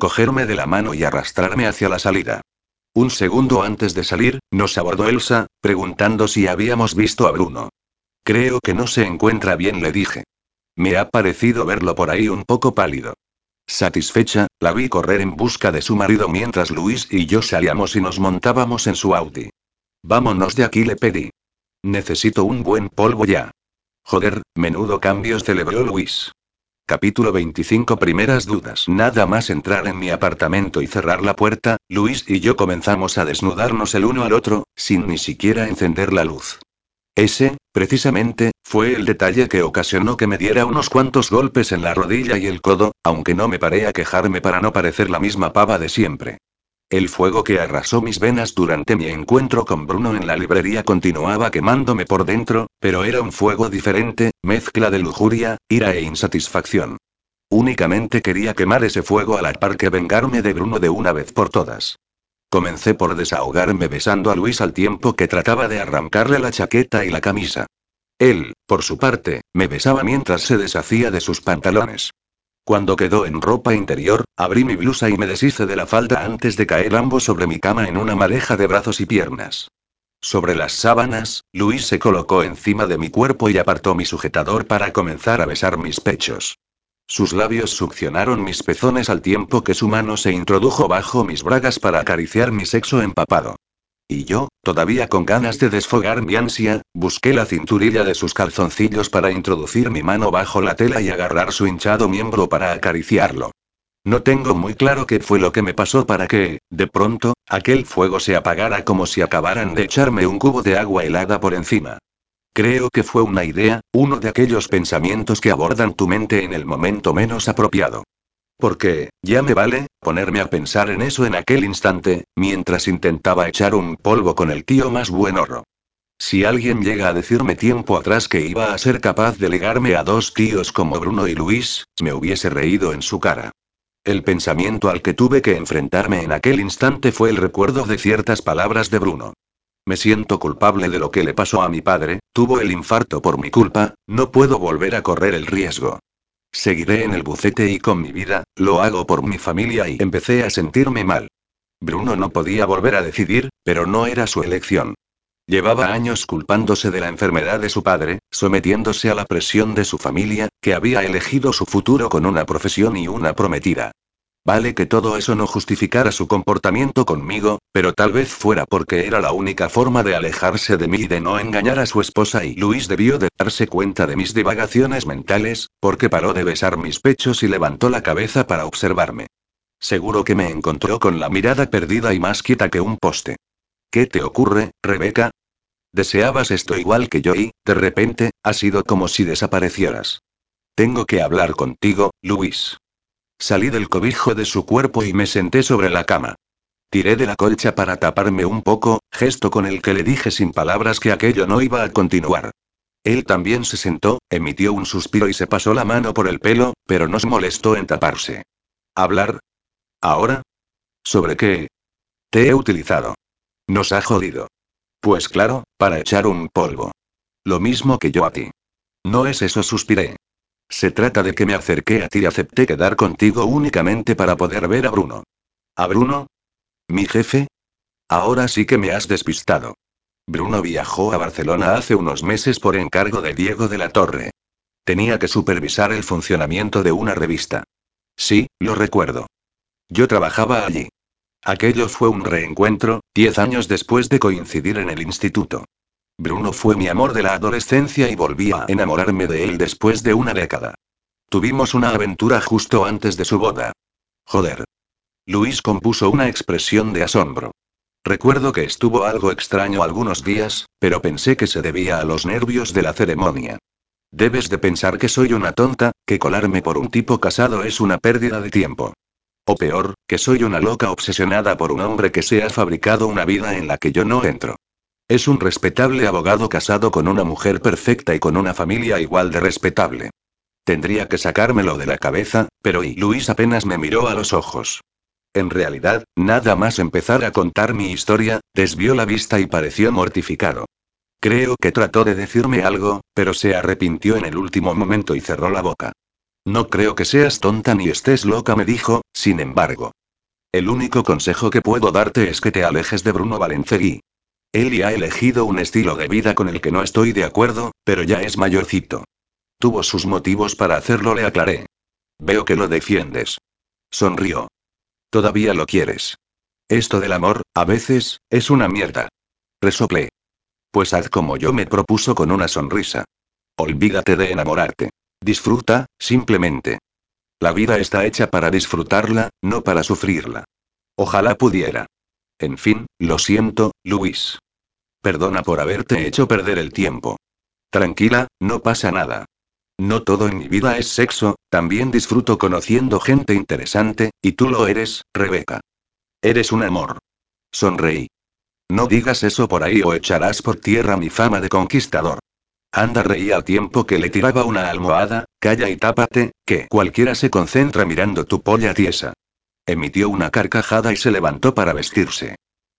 cogerme de la mano y arrastrarme hacia la salida. Un segundo antes de salir, nos abordó Elsa, preguntando si habíamos visto a Bruno. Creo que no se encuentra bien, le dije. Me ha parecido verlo por ahí un poco pálido. Satisfecha, la vi correr en busca de su marido mientras Luis y yo salíamos y nos montábamos en su Audi. Vámonos de aquí, le pedí. Necesito un buen polvo ya. Joder, menudo cambio celebró Luis. Capítulo 25 Primeras dudas. Nada más entrar en mi apartamento y cerrar la puerta, Luis y yo comenzamos a desnudarnos el uno al otro, sin ni siquiera encender la luz. Ese, precisamente, fue el detalle que ocasionó que me diera unos cuantos golpes en la rodilla y el codo, aunque no me paré a quejarme para no parecer la misma pava de siempre. El fuego que arrasó mis venas durante mi encuentro con Bruno en la librería continuaba quemándome por dentro, pero era un fuego diferente, mezcla de lujuria, ira e insatisfacción. Únicamente quería quemar ese fuego a la par que vengarme de Bruno de una vez por todas. Comencé por desahogarme besando a Luis al tiempo que trataba de arrancarle la chaqueta y la camisa. Él, por su parte, me besaba mientras se deshacía de sus pantalones. Cuando quedó en ropa interior, abrí mi blusa y me deshice de la falda antes de caer ambos sobre mi cama en una madeja de brazos y piernas. Sobre las sábanas, Luis se colocó encima de mi cuerpo y apartó mi sujetador para comenzar a besar mis pechos. Sus labios succionaron mis pezones al tiempo que su mano se introdujo bajo mis bragas para acariciar mi sexo empapado. Y yo, todavía con ganas de desfogar mi ansia, busqué la cinturilla de sus calzoncillos para introducir mi mano bajo la tela y agarrar su hinchado miembro para acariciarlo. No tengo muy claro qué fue lo que me pasó para que, de pronto, aquel fuego se apagara como si acabaran de echarme un cubo de agua helada por encima. Creo que fue una idea, uno de aquellos pensamientos que abordan tu mente en el momento menos apropiado. Porque, ya me vale, ponerme a pensar en eso en aquel instante, mientras intentaba echar un polvo con el tío más buenorro. Si alguien llega a decirme tiempo atrás que iba a ser capaz de legarme a dos tíos como Bruno y Luis, me hubiese reído en su cara. El pensamiento al que tuve que enfrentarme en aquel instante fue el recuerdo de ciertas palabras de Bruno. Me siento culpable de lo que le pasó a mi padre, tuvo el infarto por mi culpa, no puedo volver a correr el riesgo. Seguiré en el bucete y con mi vida, lo hago por mi familia y empecé a sentirme mal. Bruno no podía volver a decidir, pero no era su elección. Llevaba años culpándose de la enfermedad de su padre, sometiéndose a la presión de su familia, que había elegido su futuro con una profesión y una prometida. Vale que todo eso no justificara su comportamiento conmigo, pero tal vez fuera porque era la única forma de alejarse de mí y de no engañar a su esposa y Luis debió de darse cuenta de mis divagaciones mentales, porque paró de besar mis pechos y levantó la cabeza para observarme. Seguro que me encontró con la mirada perdida y más quieta que un poste. ¿Qué te ocurre, Rebeca? Deseabas esto igual que yo y, de repente, ha sido como si desaparecieras. Tengo que hablar contigo, Luis. Salí del cobijo de su cuerpo y me senté sobre la cama. Tiré de la colcha para taparme un poco, gesto con el que le dije sin palabras que aquello no iba a continuar. Él también se sentó, emitió un suspiro y se pasó la mano por el pelo, pero no se molestó en taparse. ¿Hablar? ¿Ahora? ¿Sobre qué? Te he utilizado. Nos ha jodido. Pues claro, para echar un polvo. Lo mismo que yo a ti. No es eso, suspiré. Se trata de que me acerqué a ti y acepté quedar contigo únicamente para poder ver a Bruno. ¿A Bruno? ¿Mi jefe? Ahora sí que me has despistado. Bruno viajó a Barcelona hace unos meses por encargo de Diego de la Torre. Tenía que supervisar el funcionamiento de una revista. Sí, lo recuerdo. Yo trabajaba allí. Aquello fue un reencuentro, diez años después de coincidir en el instituto. Bruno fue mi amor de la adolescencia y volví a enamorarme de él después de una década. Tuvimos una aventura justo antes de su boda. Joder. Luis compuso una expresión de asombro. Recuerdo que estuvo algo extraño algunos días, pero pensé que se debía a los nervios de la ceremonia. Debes de pensar que soy una tonta, que colarme por un tipo casado es una pérdida de tiempo. O peor, que soy una loca obsesionada por un hombre que se ha fabricado una vida en la que yo no entro. Es un respetable abogado casado con una mujer perfecta y con una familia igual de respetable. Tendría que sacármelo de la cabeza, pero Luis apenas me miró a los ojos. En realidad, nada más empezar a contar mi historia, desvió la vista y pareció mortificado. Creo que trató de decirme algo, pero se arrepintió en el último momento y cerró la boca. No creo que seas tonta ni estés loca, me dijo, sin embargo. El único consejo que puedo darte es que te alejes de Bruno Valencegui. Él ha elegido un estilo de vida con el que no estoy de acuerdo, pero ya es mayorcito. Tuvo sus motivos para hacerlo, le aclaré. Veo que lo defiendes. Sonrió. Todavía lo quieres. Esto del amor, a veces, es una mierda. Resoplé. Pues haz como yo me propuso con una sonrisa. Olvídate de enamorarte. Disfruta, simplemente. La vida está hecha para disfrutarla, no para sufrirla. Ojalá pudiera. En fin, lo siento, Luis. Perdona por haberte hecho perder el tiempo. Tranquila, no pasa nada. No todo en mi vida es sexo, también disfruto conociendo gente interesante, y tú lo eres, Rebeca. Eres un amor. Sonreí. No digas eso por ahí o echarás por tierra mi fama de conquistador. Anda reí al tiempo que le tiraba una almohada, calla y tápate, que cualquiera se concentra mirando tu polla tiesa. Emitió una carcajada y se levantó para vestirse.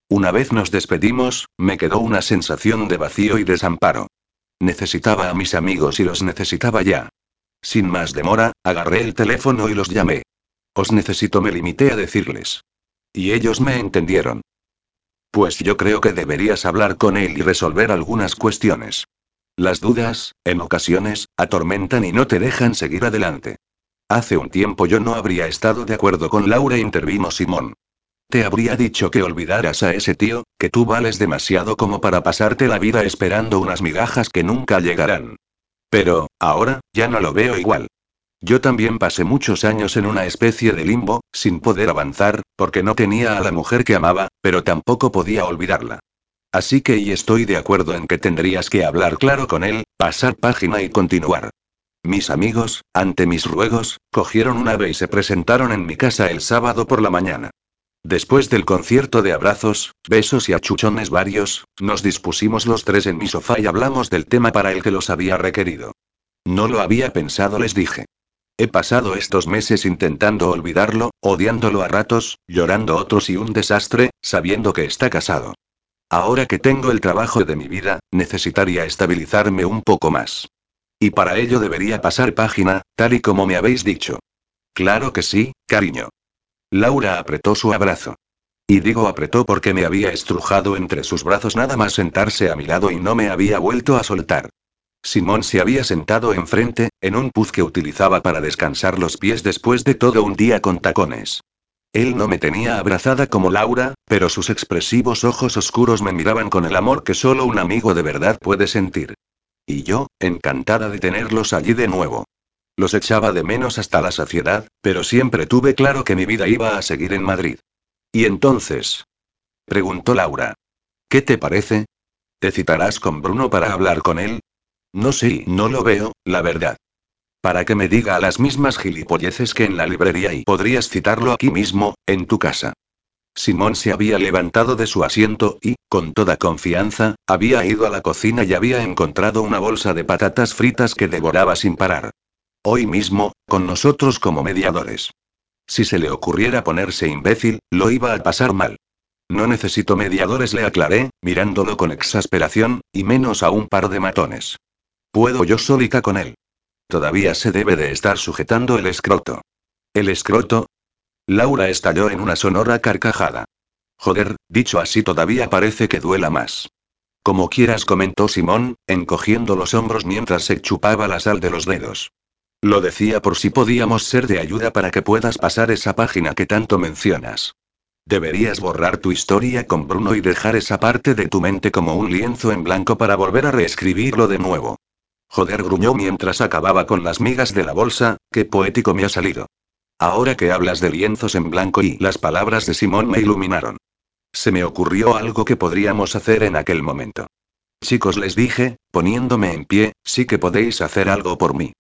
Una vez nos despedimos, me quedó una sensación de vacío y desamparo. Necesitaba a mis amigos y los necesitaba ya. Sin más demora, agarré el teléfono y los llamé. Os necesito, me limité a decirles. Y ellos me entendieron. Pues yo creo que deberías hablar con él y resolver algunas cuestiones. Las dudas, en ocasiones, atormentan y no te dejan seguir adelante. Hace un tiempo yo no habría estado de acuerdo con Laura, intervino Simón. Te habría dicho que olvidaras a ese tío, que tú vales demasiado como para pasarte la vida esperando unas migajas que nunca llegarán. Pero, ahora, ya no lo veo igual. Yo también pasé muchos años en una especie de limbo, sin poder avanzar, porque no tenía a la mujer que amaba, pero tampoco podía olvidarla. Así que y estoy de acuerdo en que tendrías que hablar claro con él, pasar página y continuar. Mis amigos, ante mis ruegos, cogieron una ave y se presentaron en mi casa el sábado por la mañana. Después del concierto de abrazos, besos y achuchones varios, nos dispusimos los tres en mi sofá y hablamos del tema para el que los había requerido. No lo había pensado, les dije. He pasado estos meses intentando olvidarlo, odiándolo a ratos, llorando otros y un desastre, sabiendo que está casado. Ahora que tengo el trabajo de mi vida, necesitaría estabilizarme un poco más. Y para ello debería pasar página, tal y como me habéis dicho. Claro que sí, cariño. Laura apretó su abrazo. Y digo apretó porque me había estrujado entre sus brazos nada más sentarse a mi lado y no me había vuelto a soltar. Simón se había sentado enfrente, en un puz que utilizaba para descansar los pies después de todo un día con tacones. Él no me tenía abrazada como Laura, pero sus expresivos ojos oscuros me miraban con el amor que solo un amigo de verdad puede sentir. Y yo, encantada de tenerlos allí de nuevo. Los echaba de menos hasta la saciedad, pero siempre tuve claro que mi vida iba a seguir en Madrid. ¿Y entonces? preguntó Laura. ¿Qué te parece? ¿Te citarás con Bruno para hablar con él? No sé, no lo veo, la verdad. Para que me diga las mismas gilipolleces que en la librería y podrías citarlo aquí mismo, en tu casa. Simón se había levantado de su asiento y, con toda confianza, había ido a la cocina y había encontrado una bolsa de patatas fritas que devoraba sin parar. Hoy mismo, con nosotros como mediadores. Si se le ocurriera ponerse imbécil, lo iba a pasar mal. No necesito mediadores, le aclaré, mirándolo con exasperación, y menos a un par de matones. Puedo yo solita con él. Todavía se debe de estar sujetando el escroto. ¿El escroto? Laura estalló en una sonora carcajada. Joder, dicho así todavía parece que duela más. Como quieras, comentó Simón, encogiendo los hombros mientras se chupaba la sal de los dedos. Lo decía por si podíamos ser de ayuda para que puedas pasar esa página que tanto mencionas. Deberías borrar tu historia con Bruno y dejar esa parte de tu mente como un lienzo en blanco para volver a reescribirlo de nuevo. Joder, gruñó mientras acababa con las migas de la bolsa, qué poético me ha salido. Ahora que hablas de lienzos en blanco y las palabras de Simón me iluminaron. Se me ocurrió algo que podríamos hacer en aquel momento. Chicos, les dije, poniéndome en pie, sí que podéis hacer algo por mí.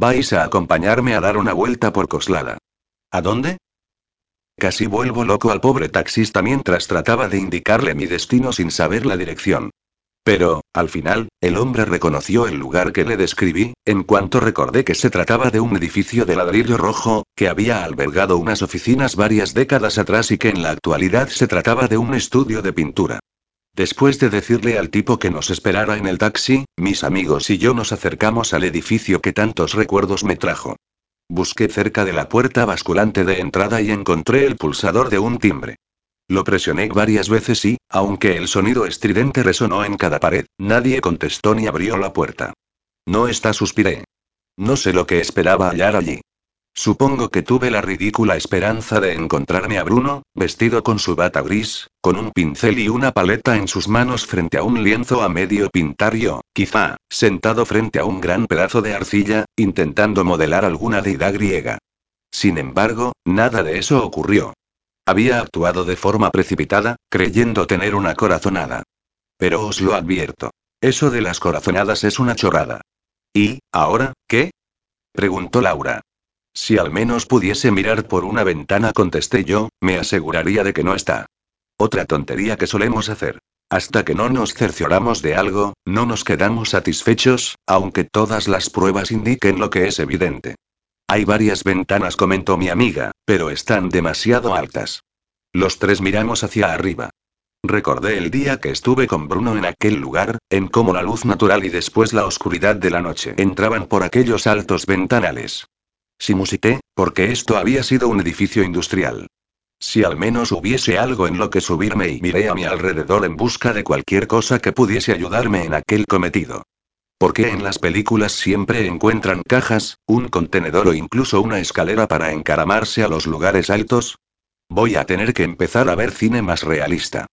Vais a acompañarme a dar una vuelta por Coslada. ¿A dónde? Casi vuelvo loco al pobre taxista mientras trataba de indicarle mi destino sin saber la dirección. Pero, al final, el hombre reconoció el lugar que le describí, en cuanto recordé que se trataba de un edificio de ladrillo rojo, que había albergado unas oficinas varias décadas atrás y que en la actualidad se trataba de un estudio de pintura. Después de decirle al tipo que nos esperara en el taxi, mis amigos y yo nos acercamos al edificio que tantos recuerdos me trajo. Busqué cerca de la puerta basculante de entrada y encontré el pulsador de un timbre. Lo presioné varias veces y, aunque el sonido estridente resonó en cada pared, nadie contestó ni abrió la puerta. No está, suspiré. No sé lo que esperaba hallar allí. Supongo que tuve la ridícula esperanza de encontrarme a Bruno, vestido con su bata gris, con un pincel y una paleta en sus manos frente a un lienzo a medio pintar yo, quizá, sentado frente a un gran pedazo de arcilla, intentando modelar alguna deidad griega. Sin embargo, nada de eso ocurrió. Había actuado de forma precipitada, creyendo tener una corazonada. Pero os lo advierto. Eso de las corazonadas es una chorrada. ¿Y, ahora, qué? preguntó Laura. Si al menos pudiese mirar por una ventana, contesté yo, me aseguraría de que no está. Otra tontería que solemos hacer. Hasta que no nos cercioramos de algo, no nos quedamos satisfechos, aunque todas las pruebas indiquen lo que es evidente. Hay varias ventanas, comentó mi amiga, pero están demasiado altas. Los tres miramos hacia arriba. Recordé el día que estuve con Bruno en aquel lugar, en cómo la luz natural y después la oscuridad de la noche entraban por aquellos altos ventanales. Si musité, porque esto había sido un edificio industrial. Si al menos hubiese algo en lo que subirme y miré a mi alrededor en busca de cualquier cosa que pudiese ayudarme en aquel cometido. Porque en las películas siempre encuentran cajas, un contenedor o incluso una escalera para encaramarse a los lugares altos? Voy a tener que empezar a ver cine más realista.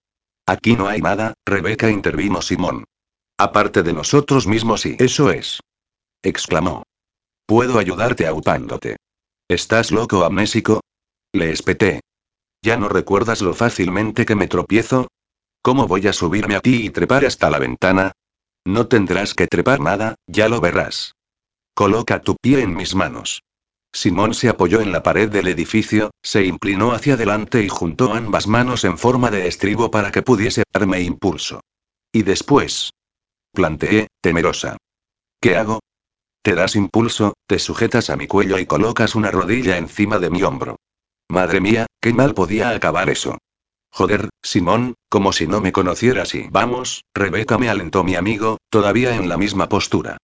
Aquí no hay nada, Rebeca intervino Simón. Aparte de nosotros mismos y eso es. exclamó. Puedo ayudarte aupándote. ¿Estás loco amnésico? Le espeté. ¿Ya no recuerdas lo fácilmente que me tropiezo? ¿Cómo voy a subirme a ti y trepar hasta la ventana? No tendrás que trepar nada, ya lo verás. Coloca tu pie en mis manos. Simón se apoyó en la pared del edificio, se inclinó hacia adelante y juntó ambas manos en forma de estribo para que pudiese darme impulso. Y después. Planteé, temerosa. ¿Qué hago? Te das impulso, te sujetas a mi cuello y colocas una rodilla encima de mi hombro. Madre mía, qué mal podía acabar eso. Joder, Simón, como si no me conocieras y vamos, Rebeca me alentó mi amigo, todavía en la misma postura.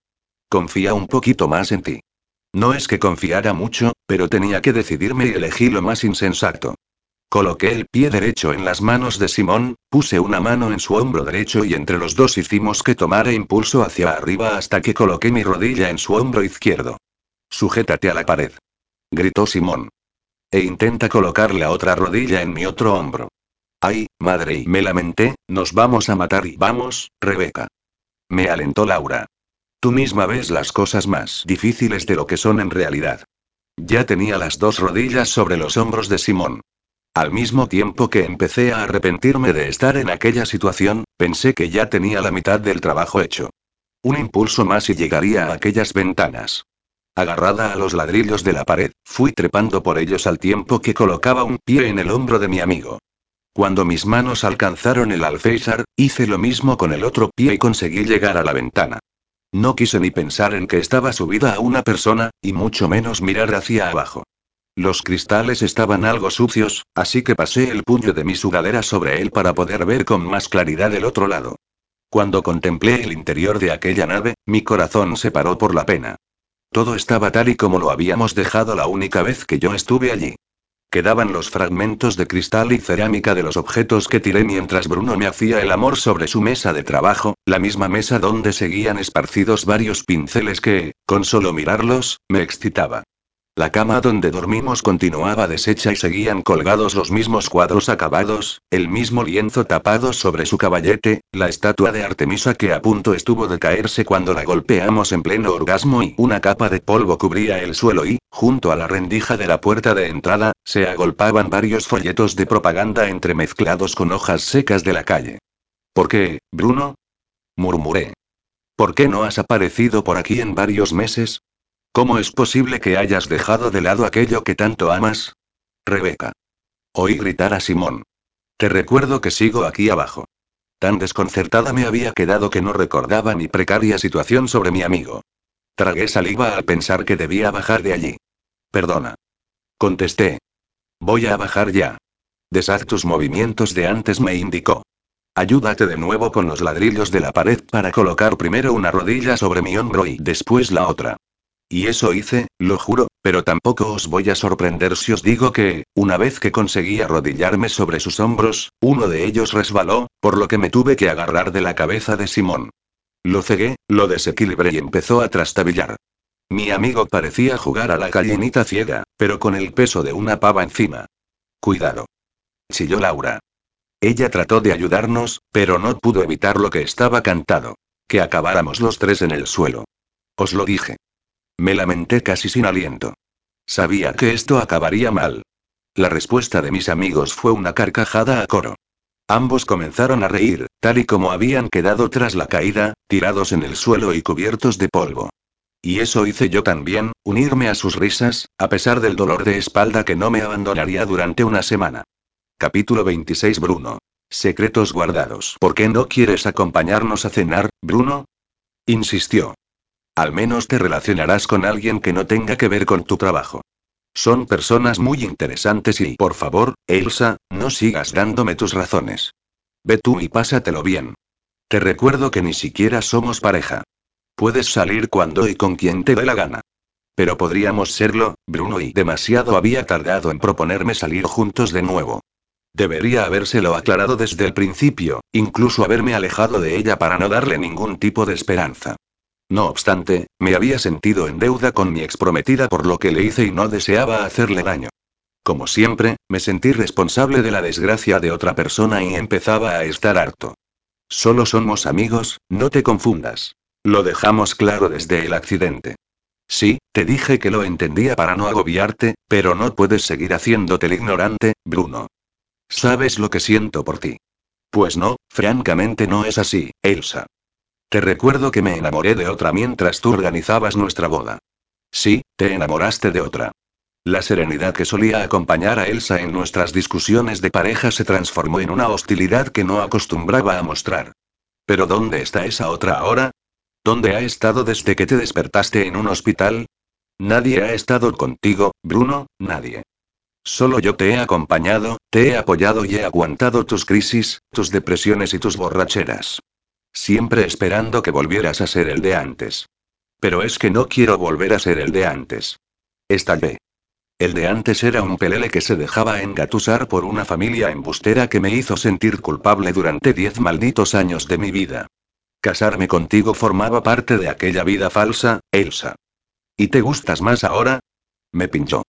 Confía un poquito más en ti. No es que confiara mucho, pero tenía que decidirme y elegí lo más insensato. Coloqué el pie derecho en las manos de Simón, puse una mano en su hombro derecho y entre los dos hicimos que tomara impulso hacia arriba hasta que coloqué mi rodilla en su hombro izquierdo. Sujétate a la pared. Gritó Simón. E intenta colocar la otra rodilla en mi otro hombro. Ay, madre, y me lamenté, nos vamos a matar y vamos, Rebeca. Me alentó Laura. Tú misma ves las cosas más difíciles de lo que son en realidad. Ya tenía las dos rodillas sobre los hombros de Simón. Al mismo tiempo que empecé a arrepentirme de estar en aquella situación, pensé que ya tenía la mitad del trabajo hecho. Un impulso más y llegaría a aquellas ventanas. Agarrada a los ladrillos de la pared, fui trepando por ellos al tiempo que colocaba un pie en el hombro de mi amigo. Cuando mis manos alcanzaron el alféizar, hice lo mismo con el otro pie y conseguí llegar a la ventana. No quise ni pensar en que estaba subida a una persona, y mucho menos mirar hacia abajo. Los cristales estaban algo sucios, así que pasé el puño de mi sudadera sobre él para poder ver con más claridad el otro lado. Cuando contemplé el interior de aquella nave, mi corazón se paró por la pena. Todo estaba tal y como lo habíamos dejado la única vez que yo estuve allí. Quedaban los fragmentos de cristal y cerámica de los objetos que tiré mientras Bruno me hacía el amor sobre su mesa de trabajo, la misma mesa donde seguían esparcidos varios pinceles que, con solo mirarlos, me excitaba. La cama donde dormimos continuaba deshecha y seguían colgados los mismos cuadros acabados, el mismo lienzo tapado sobre su caballete, la estatua de Artemisa que a punto estuvo de caerse cuando la golpeamos en pleno orgasmo y una capa de polvo cubría el suelo y, junto a la rendija de la puerta de entrada, se agolpaban varios folletos de propaganda entremezclados con hojas secas de la calle. ¿Por qué, Bruno? murmuré. ¿Por qué no has aparecido por aquí en varios meses? ¿Cómo es posible que hayas dejado de lado aquello que tanto amas? Rebeca. Oí gritar a Simón. Te recuerdo que sigo aquí abajo. Tan desconcertada me había quedado que no recordaba mi precaria situación sobre mi amigo. Tragué saliva al pensar que debía bajar de allí. Perdona. Contesté. Voy a bajar ya. Deshaz tus movimientos de antes, me indicó. Ayúdate de nuevo con los ladrillos de la pared para colocar primero una rodilla sobre mi hombro y después la otra. Y eso hice, lo juro, pero tampoco os voy a sorprender si os digo que, una vez que conseguí arrodillarme sobre sus hombros, uno de ellos resbaló, por lo que me tuve que agarrar de la cabeza de Simón. Lo cegué, lo desequilibré y empezó a trastabillar. Mi amigo parecía jugar a la gallinita ciega, pero con el peso de una pava encima. Cuidado. Chilló Laura. Ella trató de ayudarnos, pero no pudo evitar lo que estaba cantado. Que acabáramos los tres en el suelo. Os lo dije. Me lamenté casi sin aliento. Sabía que esto acabaría mal. La respuesta de mis amigos fue una carcajada a coro. Ambos comenzaron a reír, tal y como habían quedado tras la caída, tirados en el suelo y cubiertos de polvo. Y eso hice yo también, unirme a sus risas, a pesar del dolor de espalda que no me abandonaría durante una semana. Capítulo 26 Bruno. Secretos guardados. ¿Por qué no quieres acompañarnos a cenar, Bruno? Insistió. Al menos te relacionarás con alguien que no tenga que ver con tu trabajo. Son personas muy interesantes y, por favor, Elsa, no sigas dándome tus razones. Ve tú y pásatelo bien. Te recuerdo que ni siquiera somos pareja. Puedes salir cuando y con quien te dé la gana. Pero podríamos serlo, Bruno, y demasiado había tardado en proponerme salir juntos de nuevo. Debería habérselo aclarado desde el principio, incluso haberme alejado de ella para no darle ningún tipo de esperanza. No obstante, me había sentido en deuda con mi exprometida por lo que le hice y no deseaba hacerle daño. Como siempre, me sentí responsable de la desgracia de otra persona y empezaba a estar harto. Solo somos amigos, no te confundas. Lo dejamos claro desde el accidente. Sí, te dije que lo entendía para no agobiarte, pero no puedes seguir haciéndote el ignorante, Bruno. ¿Sabes lo que siento por ti? Pues no, francamente no es así, Elsa. Te recuerdo que me enamoré de otra mientras tú organizabas nuestra boda. Sí, te enamoraste de otra. La serenidad que solía acompañar a Elsa en nuestras discusiones de pareja se transformó en una hostilidad que no acostumbraba a mostrar. Pero ¿dónde está esa otra ahora? ¿Dónde ha estado desde que te despertaste en un hospital? Nadie ha estado contigo, Bruno, nadie. Solo yo te he acompañado, te he apoyado y he aguantado tus crisis, tus depresiones y tus borracheras. Siempre esperando que volvieras a ser el de antes. Pero es que no quiero volver a ser el de antes. Estallé. El de antes era un pelele que se dejaba engatusar por una familia embustera que me hizo sentir culpable durante diez malditos años de mi vida. Casarme contigo formaba parte de aquella vida falsa, Elsa. ¿Y te gustas más ahora? Me pinchó.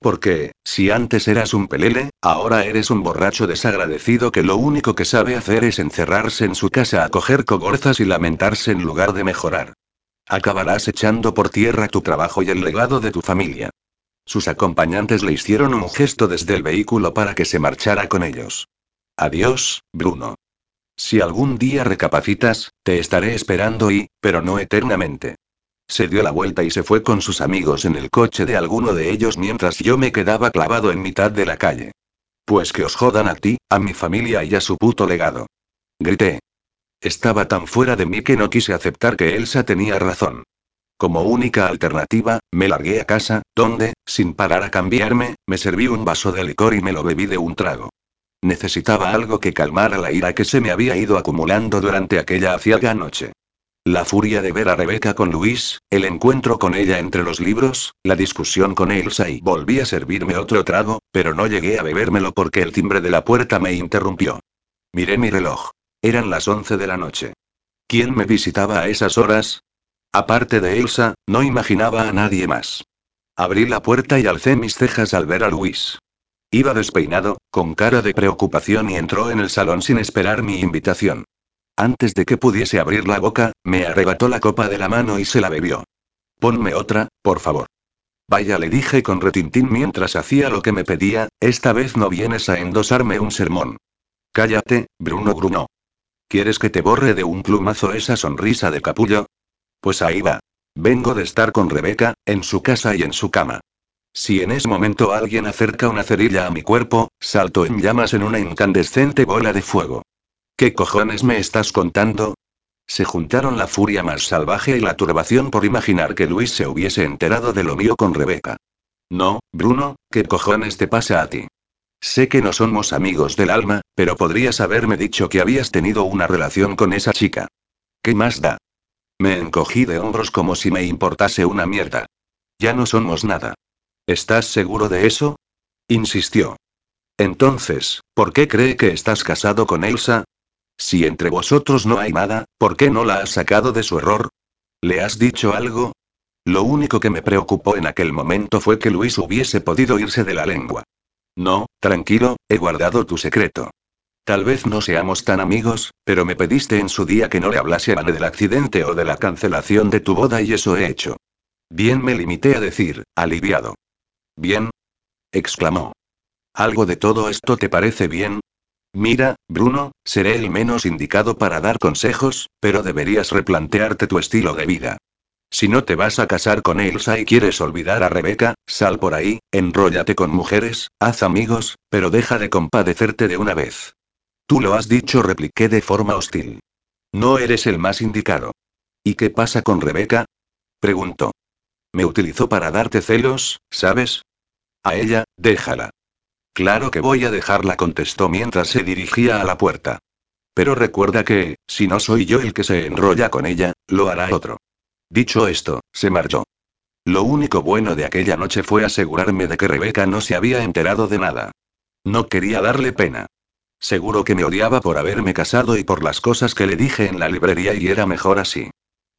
Porque, si antes eras un pelele, ahora eres un borracho desagradecido que lo único que sabe hacer es encerrarse en su casa a coger cogorzas y lamentarse en lugar de mejorar. Acabarás echando por tierra tu trabajo y el legado de tu familia. Sus acompañantes le hicieron un gesto desde el vehículo para que se marchara con ellos. Adiós, Bruno. Si algún día recapacitas, te estaré esperando y, pero no eternamente. Se dio la vuelta y se fue con sus amigos en el coche de alguno de ellos mientras yo me quedaba clavado en mitad de la calle. Pues que os jodan a ti, a mi familia y a su puto legado. Grité. Estaba tan fuera de mí que no quise aceptar que Elsa tenía razón. Como única alternativa, me largué a casa, donde, sin parar a cambiarme, me serví un vaso de licor y me lo bebí de un trago. Necesitaba algo que calmara la ira que se me había ido acumulando durante aquella aciaga noche. La furia de ver a Rebeca con Luis, el encuentro con ella entre los libros, la discusión con Elsa y volví a servirme otro trago, pero no llegué a bebérmelo porque el timbre de la puerta me interrumpió. Miré mi reloj. Eran las once de la noche. ¿Quién me visitaba a esas horas? Aparte de Elsa, no imaginaba a nadie más. Abrí la puerta y alcé mis cejas al ver a Luis. Iba despeinado, con cara de preocupación y entró en el salón sin esperar mi invitación. Antes de que pudiese abrir la boca, me arrebató la copa de la mano y se la bebió. Ponme otra, por favor. Vaya, le dije con retintín mientras hacía lo que me pedía, esta vez no vienes a endosarme un sermón. Cállate, Bruno Bruno. ¿Quieres que te borre de un plumazo esa sonrisa de capullo? Pues ahí va. Vengo de estar con Rebeca, en su casa y en su cama. Si en ese momento alguien acerca una cerilla a mi cuerpo, salto en llamas en una incandescente bola de fuego. ¿Qué cojones me estás contando? Se juntaron la furia más salvaje y la turbación por imaginar que Luis se hubiese enterado de lo mío con Rebeca. No, Bruno, ¿qué cojones te pasa a ti? Sé que no somos amigos del alma, pero podrías haberme dicho que habías tenido una relación con esa chica. ¿Qué más da? Me encogí de hombros como si me importase una mierda. Ya no somos nada. ¿Estás seguro de eso? insistió. Entonces, ¿por qué cree que estás casado con Elsa? Si entre vosotros no hay nada, ¿por qué no la has sacado de su error? ¿Le has dicho algo? Lo único que me preocupó en aquel momento fue que Luis hubiese podido irse de la lengua. No, tranquilo, he guardado tu secreto. Tal vez no seamos tan amigos, pero me pediste en su día que no le hablase a del accidente o de la cancelación de tu boda y eso he hecho. Bien me limité a decir, aliviado. Bien. exclamó. ¿Algo de todo esto te parece bien? Mira, Bruno, seré el menos indicado para dar consejos, pero deberías replantearte tu estilo de vida. Si no te vas a casar con Elsa y quieres olvidar a Rebeca, sal por ahí, enróllate con mujeres, haz amigos, pero deja de compadecerte de una vez. Tú lo has dicho, repliqué de forma hostil. No eres el más indicado. ¿Y qué pasa con Rebeca? preguntó. Me utilizó para darte celos, ¿sabes? A ella, déjala. Claro que voy a dejarla, contestó mientras se dirigía a la puerta. Pero recuerda que, si no soy yo el que se enrolla con ella, lo hará otro. Dicho esto, se marchó. Lo único bueno de aquella noche fue asegurarme de que Rebeca no se había enterado de nada. No quería darle pena. Seguro que me odiaba por haberme casado y por las cosas que le dije en la librería y era mejor así.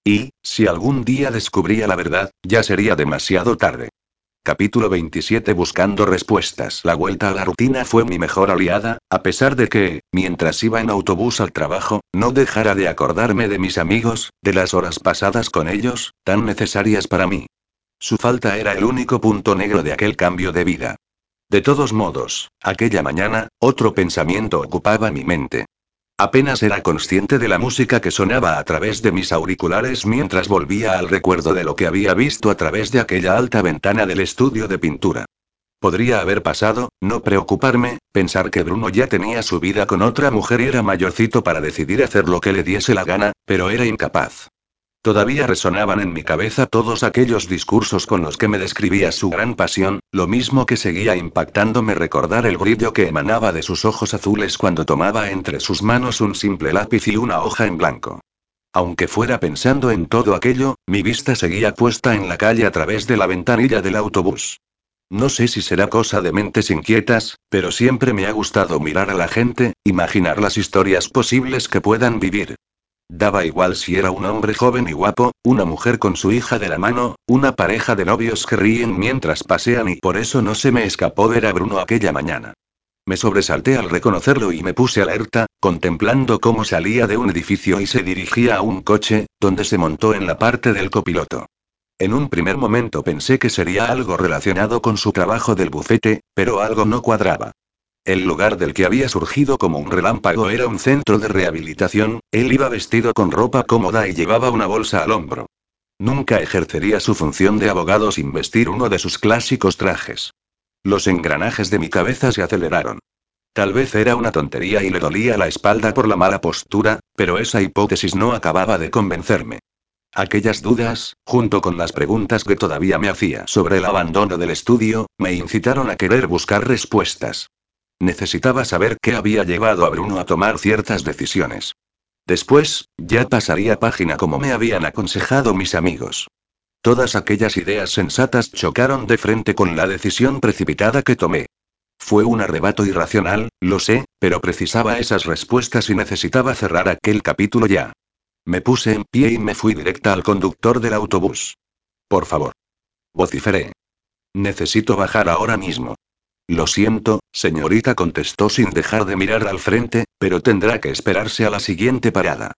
Y, si algún día descubría la verdad, ya sería demasiado tarde. Capítulo 27 Buscando respuestas. La vuelta a la rutina fue mi mejor aliada, a pesar de que, mientras iba en autobús al trabajo, no dejara de acordarme de mis amigos, de las horas pasadas con ellos, tan necesarias para mí. Su falta era el único punto negro de aquel cambio de vida. De todos modos, aquella mañana, otro pensamiento ocupaba mi mente. Apenas era consciente de la música que sonaba a través de mis auriculares mientras volvía al recuerdo de lo que había visto a través de aquella alta ventana del estudio de pintura. Podría haber pasado, no preocuparme, pensar que Bruno ya tenía su vida con otra mujer y era mayorcito para decidir hacer lo que le diese la gana, pero era incapaz. Todavía resonaban en mi cabeza todos aquellos discursos con los que me describía su gran pasión, lo mismo que seguía impactándome recordar el brillo que emanaba de sus ojos azules cuando tomaba entre sus manos un simple lápiz y una hoja en blanco. Aunque fuera pensando en todo aquello, mi vista seguía puesta en la calle a través de la ventanilla del autobús. No sé si será cosa de mentes inquietas, pero siempre me ha gustado mirar a la gente, imaginar las historias posibles que puedan vivir. Daba igual si era un hombre joven y guapo, una mujer con su hija de la mano, una pareja de novios que ríen mientras pasean y por eso no se me escapó ver a Bruno aquella mañana. Me sobresalté al reconocerlo y me puse alerta, contemplando cómo salía de un edificio y se dirigía a un coche, donde se montó en la parte del copiloto. En un primer momento pensé que sería algo relacionado con su trabajo del bufete, pero algo no cuadraba. El lugar del que había surgido como un relámpago era un centro de rehabilitación, él iba vestido con ropa cómoda y llevaba una bolsa al hombro. Nunca ejercería su función de abogado sin vestir uno de sus clásicos trajes. Los engranajes de mi cabeza se aceleraron. Tal vez era una tontería y le dolía la espalda por la mala postura, pero esa hipótesis no acababa de convencerme. Aquellas dudas, junto con las preguntas que todavía me hacía sobre el abandono del estudio, me incitaron a querer buscar respuestas. Necesitaba saber qué había llevado a Bruno a tomar ciertas decisiones. Después, ya pasaría página como me habían aconsejado mis amigos. Todas aquellas ideas sensatas chocaron de frente con la decisión precipitada que tomé. Fue un arrebato irracional, lo sé, pero precisaba esas respuestas y necesitaba cerrar aquel capítulo ya. Me puse en pie y me fui directa al conductor del autobús. Por favor. Vociferé. Necesito bajar ahora mismo. Lo siento, señorita, contestó sin dejar de mirar al frente, pero tendrá que esperarse a la siguiente parada.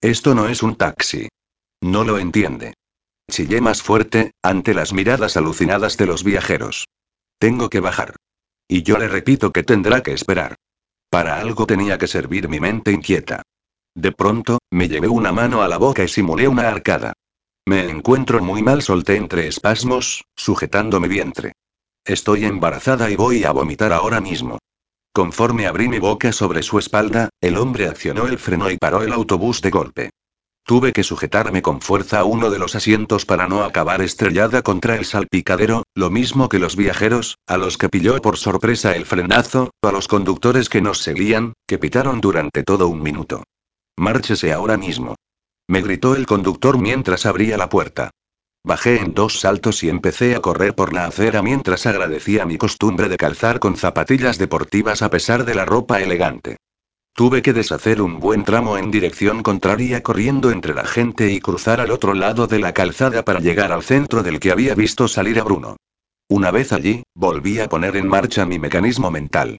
Esto no es un taxi. No lo entiende. Chillé más fuerte, ante las miradas alucinadas de los viajeros. Tengo que bajar. Y yo le repito que tendrá que esperar. Para algo tenía que servir mi mente inquieta. De pronto, me llevé una mano a la boca y simulé una arcada. Me encuentro muy mal, solté entre espasmos, sujetando mi vientre. Estoy embarazada y voy a vomitar ahora mismo. Conforme abrí mi boca sobre su espalda, el hombre accionó el freno y paró el autobús de golpe. Tuve que sujetarme con fuerza a uno de los asientos para no acabar estrellada contra el salpicadero, lo mismo que los viajeros, a los que pilló por sorpresa el frenazo, a los conductores que nos seguían, que pitaron durante todo un minuto. Márchese ahora mismo. Me gritó el conductor mientras abría la puerta. Bajé en dos saltos y empecé a correr por la acera mientras agradecía mi costumbre de calzar con zapatillas deportivas a pesar de la ropa elegante. Tuve que deshacer un buen tramo en dirección contraria corriendo entre la gente y cruzar al otro lado de la calzada para llegar al centro del que había visto salir a Bruno. Una vez allí, volví a poner en marcha mi mecanismo mental.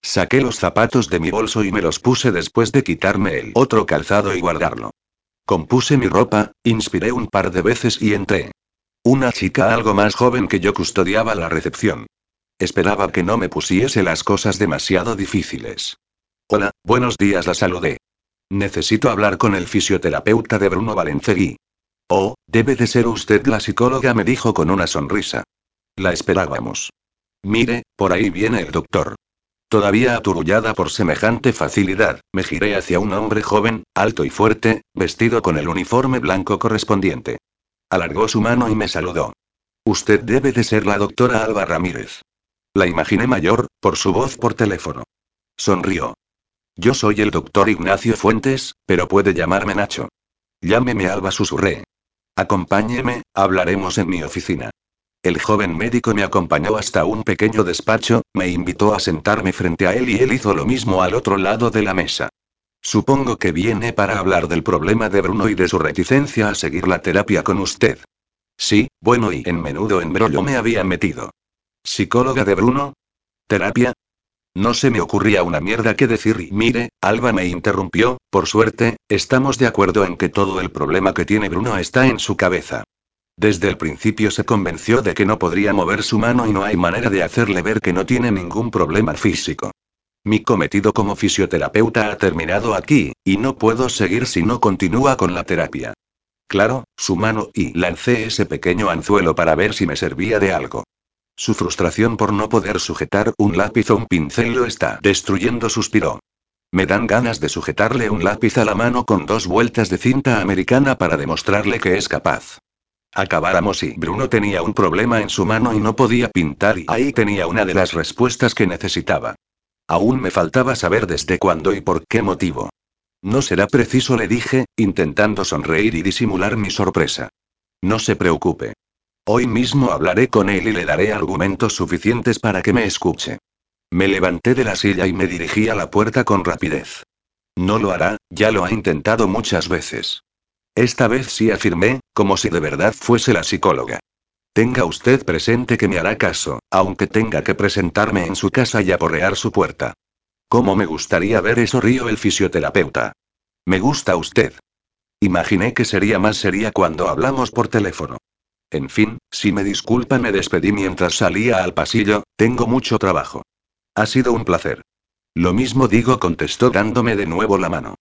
Saqué los zapatos de mi bolso y me los puse después de quitarme el otro calzado y guardarlo. Compuse mi ropa, inspiré un par de veces y entré. Una chica algo más joven que yo custodiaba la recepción. Esperaba que no me pusiese las cosas demasiado difíciles. Hola, buenos días, la saludé. Necesito hablar con el fisioterapeuta de Bruno Valencegui. Oh, debe de ser usted la psicóloga, me dijo con una sonrisa. La esperábamos. Mire, por ahí viene el doctor. Todavía aturullada por semejante facilidad, me giré hacia un hombre joven, alto y fuerte, vestido con el uniforme blanco correspondiente. Alargó su mano y me saludó. Usted debe de ser la doctora Alba Ramírez. La imaginé mayor, por su voz por teléfono. Sonrió. Yo soy el doctor Ignacio Fuentes, pero puede llamarme Nacho. Llámeme Alba, susurré. Acompáñeme, hablaremos en mi oficina. El joven médico me acompañó hasta un pequeño despacho, me invitó a sentarme frente a él y él hizo lo mismo al otro lado de la mesa. Supongo que viene para hablar del problema de Bruno y de su reticencia a seguir la terapia con usted. Sí, bueno, y en menudo embrollo me había metido. ¿Psicóloga de Bruno? ¿Terapia? No se me ocurría una mierda que decir y mire, Alba me interrumpió, por suerte, estamos de acuerdo en que todo el problema que tiene Bruno está en su cabeza. Desde el principio se convenció de que no podría mover su mano y no hay manera de hacerle ver que no tiene ningún problema físico. Mi cometido como fisioterapeuta ha terminado aquí, y no puedo seguir si no continúa con la terapia. Claro, su mano y lancé ese pequeño anzuelo para ver si me servía de algo. Su frustración por no poder sujetar un lápiz o un pincel lo está destruyendo, suspiró. Me dan ganas de sujetarle un lápiz a la mano con dos vueltas de cinta americana para demostrarle que es capaz. Acabáramos y Bruno tenía un problema en su mano y no podía pintar y ahí tenía una de las respuestas que necesitaba. Aún me faltaba saber desde cuándo y por qué motivo. No será preciso, le dije, intentando sonreír y disimular mi sorpresa. No se preocupe. Hoy mismo hablaré con él y le daré argumentos suficientes para que me escuche. Me levanté de la silla y me dirigí a la puerta con rapidez. No lo hará, ya lo ha intentado muchas veces. Esta vez sí afirmé, como si de verdad fuese la psicóloga. Tenga usted presente que me hará caso, aunque tenga que presentarme en su casa y aporrear su puerta. ¿Cómo me gustaría ver eso? río el fisioterapeuta. Me gusta usted. Imaginé que sería más seria cuando hablamos por teléfono. En fin, si me disculpa me despedí mientras salía al pasillo, tengo mucho trabajo. Ha sido un placer. Lo mismo digo, contestó dándome de nuevo la mano.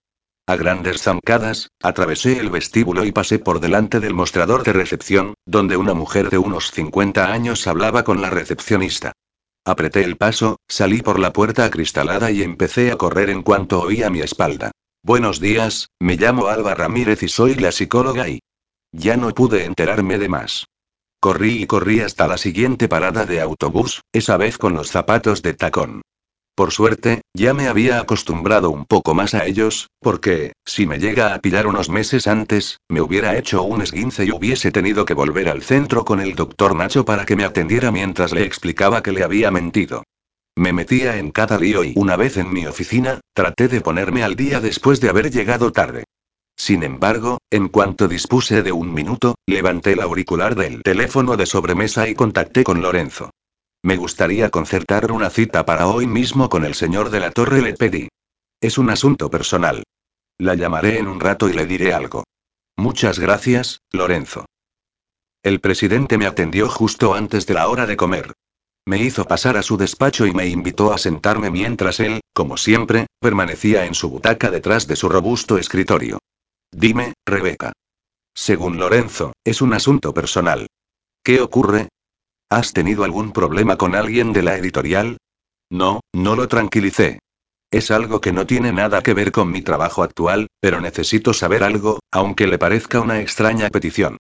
A grandes zancadas, atravesé el vestíbulo y pasé por delante del mostrador de recepción, donde una mujer de unos 50 años hablaba con la recepcionista. Apreté el paso, salí por la puerta acristalada y empecé a correr en cuanto oí a mi espalda. Buenos días, me llamo Alba Ramírez y soy la psicóloga y... Ya no pude enterarme de más. Corrí y corrí hasta la siguiente parada de autobús, esa vez con los zapatos de tacón. Por suerte, ya me había acostumbrado un poco más a ellos, porque, si me llega a pillar unos meses antes, me hubiera hecho un esguince y hubiese tenido que volver al centro con el doctor Nacho para que me atendiera mientras le explicaba que le había mentido. Me metía en cada lío y una vez en mi oficina, traté de ponerme al día después de haber llegado tarde. Sin embargo, en cuanto dispuse de un minuto, levanté el auricular del teléfono de sobremesa y contacté con Lorenzo. Me gustaría concertar una cita para hoy mismo con el señor de la torre, le pedí. Es un asunto personal. La llamaré en un rato y le diré algo. Muchas gracias, Lorenzo. El presidente me atendió justo antes de la hora de comer. Me hizo pasar a su despacho y me invitó a sentarme mientras él, como siempre, permanecía en su butaca detrás de su robusto escritorio. Dime, Rebeca. Según Lorenzo, es un asunto personal. ¿Qué ocurre? ¿Has tenido algún problema con alguien de la editorial? No, no lo tranquilicé. Es algo que no tiene nada que ver con mi trabajo actual, pero necesito saber algo, aunque le parezca una extraña petición.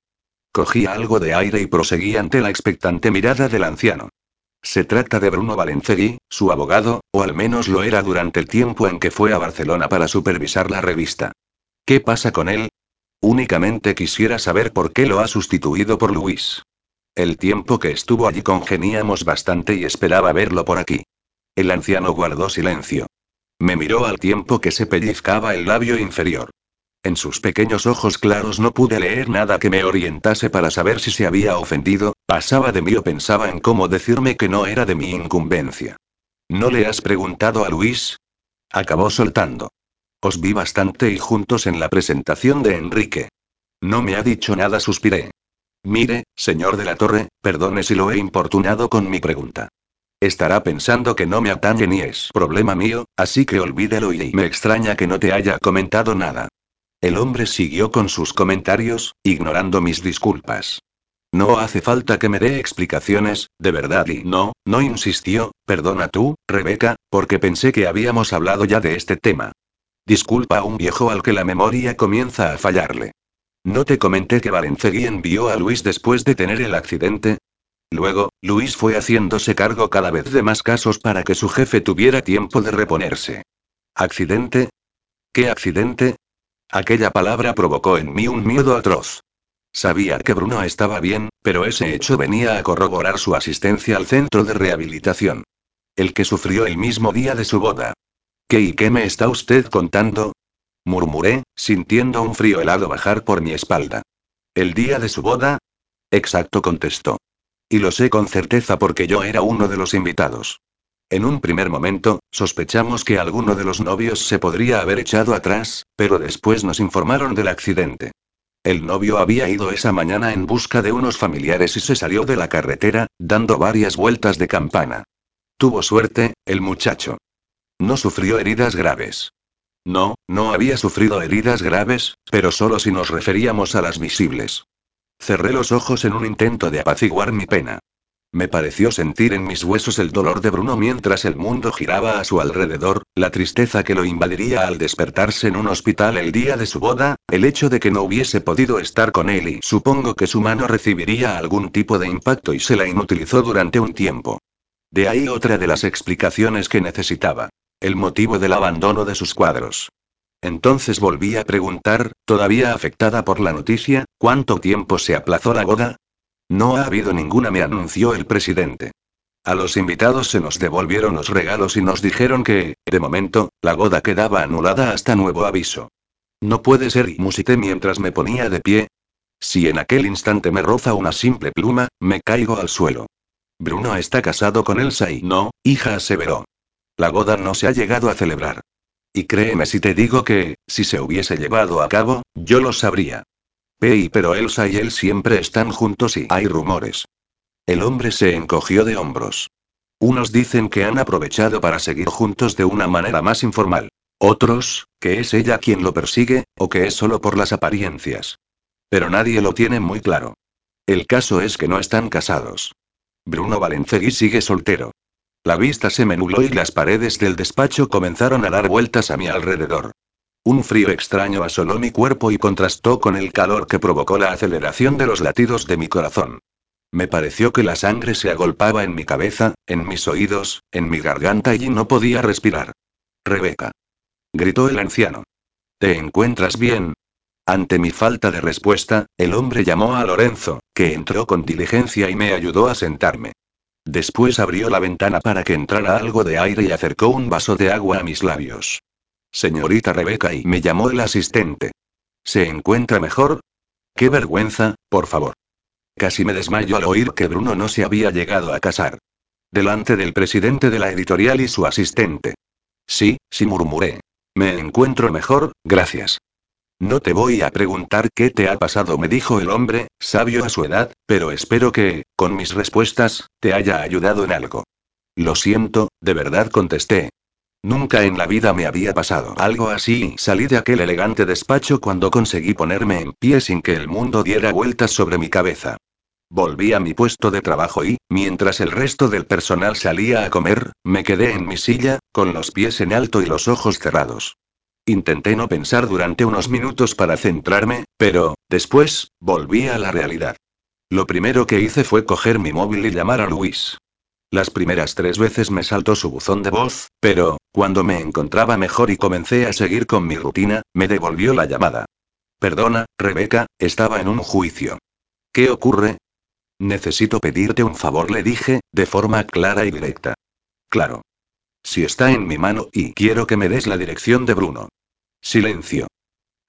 Cogí algo de aire y proseguí ante la expectante mirada del anciano. Se trata de Bruno Valencegui, su abogado, o al menos lo era durante el tiempo en que fue a Barcelona para supervisar la revista. ¿Qué pasa con él? Únicamente quisiera saber por qué lo ha sustituido por Luis. El tiempo que estuvo allí congeniamos bastante y esperaba verlo por aquí. El anciano guardó silencio. Me miró al tiempo que se pellizcaba el labio inferior. En sus pequeños ojos claros no pude leer nada que me orientase para saber si se había ofendido, pasaba de mí o pensaba en cómo decirme que no era de mi incumbencia. ¿No le has preguntado a Luis? Acabó soltando. Os vi bastante y juntos en la presentación de Enrique. No me ha dicho nada, suspiré. Mire, señor de la Torre, perdone si lo he importunado con mi pregunta. Estará pensando que no me atañe ni es problema mío, así que olvídelo y me extraña que no te haya comentado nada. El hombre siguió con sus comentarios, ignorando mis disculpas. No hace falta que me dé explicaciones, de verdad y no, no insistió, perdona tú, Rebeca, porque pensé que habíamos hablado ya de este tema. Disculpa a un viejo al que la memoria comienza a fallarle. ¿No te comenté que Valencegui envió a Luis después de tener el accidente? Luego, Luis fue haciéndose cargo cada vez de más casos para que su jefe tuviera tiempo de reponerse. ¿Accidente? ¿Qué accidente? Aquella palabra provocó en mí un miedo atroz. Sabía que Bruno estaba bien, pero ese hecho venía a corroborar su asistencia al centro de rehabilitación. El que sufrió el mismo día de su boda. ¿Qué y qué me está usted contando? Murmuré, sintiendo un frío helado bajar por mi espalda. ¿El día de su boda? Exacto contestó. Y lo sé con certeza porque yo era uno de los invitados. En un primer momento, sospechamos que alguno de los novios se podría haber echado atrás, pero después nos informaron del accidente. El novio había ido esa mañana en busca de unos familiares y se salió de la carretera, dando varias vueltas de campana. Tuvo suerte, el muchacho. No sufrió heridas graves. No, no había sufrido heridas graves, pero solo si nos referíamos a las visibles. Cerré los ojos en un intento de apaciguar mi pena. Me pareció sentir en mis huesos el dolor de Bruno mientras el mundo giraba a su alrededor, la tristeza que lo invadiría al despertarse en un hospital el día de su boda, el hecho de que no hubiese podido estar con él y supongo que su mano recibiría algún tipo de impacto y se la inutilizó durante un tiempo. De ahí otra de las explicaciones que necesitaba. El motivo del abandono de sus cuadros. Entonces volví a preguntar, todavía afectada por la noticia, ¿cuánto tiempo se aplazó la boda? No ha habido ninguna, me anunció el presidente. A los invitados se nos devolvieron los regalos y nos dijeron que, de momento, la boda quedaba anulada hasta nuevo aviso. No puede ser, y musité mientras me ponía de pie. Si en aquel instante me roza una simple pluma, me caigo al suelo. Bruno está casado con Elsa y no, hija aseveró. La boda no se ha llegado a celebrar. Y créeme si te digo que, si se hubiese llevado a cabo, yo lo sabría. Pei, pero Elsa y él siempre están juntos y hay rumores. El hombre se encogió de hombros. Unos dicen que han aprovechado para seguir juntos de una manera más informal. Otros, que es ella quien lo persigue, o que es solo por las apariencias. Pero nadie lo tiene muy claro. El caso es que no están casados. Bruno Valencegui sigue soltero. La vista se me nubló y las paredes del despacho comenzaron a dar vueltas a mi alrededor. Un frío extraño asoló mi cuerpo y contrastó con el calor que provocó la aceleración de los latidos de mi corazón. Me pareció que la sangre se agolpaba en mi cabeza, en mis oídos, en mi garganta y no podía respirar. Rebeca. Gritó el anciano. ¿Te encuentras bien? Ante mi falta de respuesta, el hombre llamó a Lorenzo, que entró con diligencia y me ayudó a sentarme. Después abrió la ventana para que entrara algo de aire y acercó un vaso de agua a mis labios. Señorita Rebeca y me llamó el asistente. ¿Se encuentra mejor? Qué vergüenza, por favor. Casi me desmayo al oír que Bruno no se había llegado a casar. Delante del presidente de la editorial y su asistente. Sí, sí murmuré. Me encuentro mejor, gracias. No te voy a preguntar qué te ha pasado, me dijo el hombre, sabio a su edad, pero espero que, con mis respuestas, te haya ayudado en algo. Lo siento, de verdad contesté, Nunca en la vida me había pasado algo así y salí de aquel elegante despacho cuando conseguí ponerme en pie sin que el mundo diera vueltas sobre mi cabeza. Volví a mi puesto de trabajo y, mientras el resto del personal salía a comer, me quedé en mi silla, con los pies en alto y los ojos cerrados. Intenté no pensar durante unos minutos para centrarme, pero, después, volví a la realidad. Lo primero que hice fue coger mi móvil y llamar a Luis. Las primeras tres veces me saltó su buzón de voz, pero, cuando me encontraba mejor y comencé a seguir con mi rutina, me devolvió la llamada. Perdona, Rebeca, estaba en un juicio. ¿Qué ocurre? Necesito pedirte un favor, le dije, de forma clara y directa. Claro. Si está en mi mano y quiero que me des la dirección de Bruno. Silencio.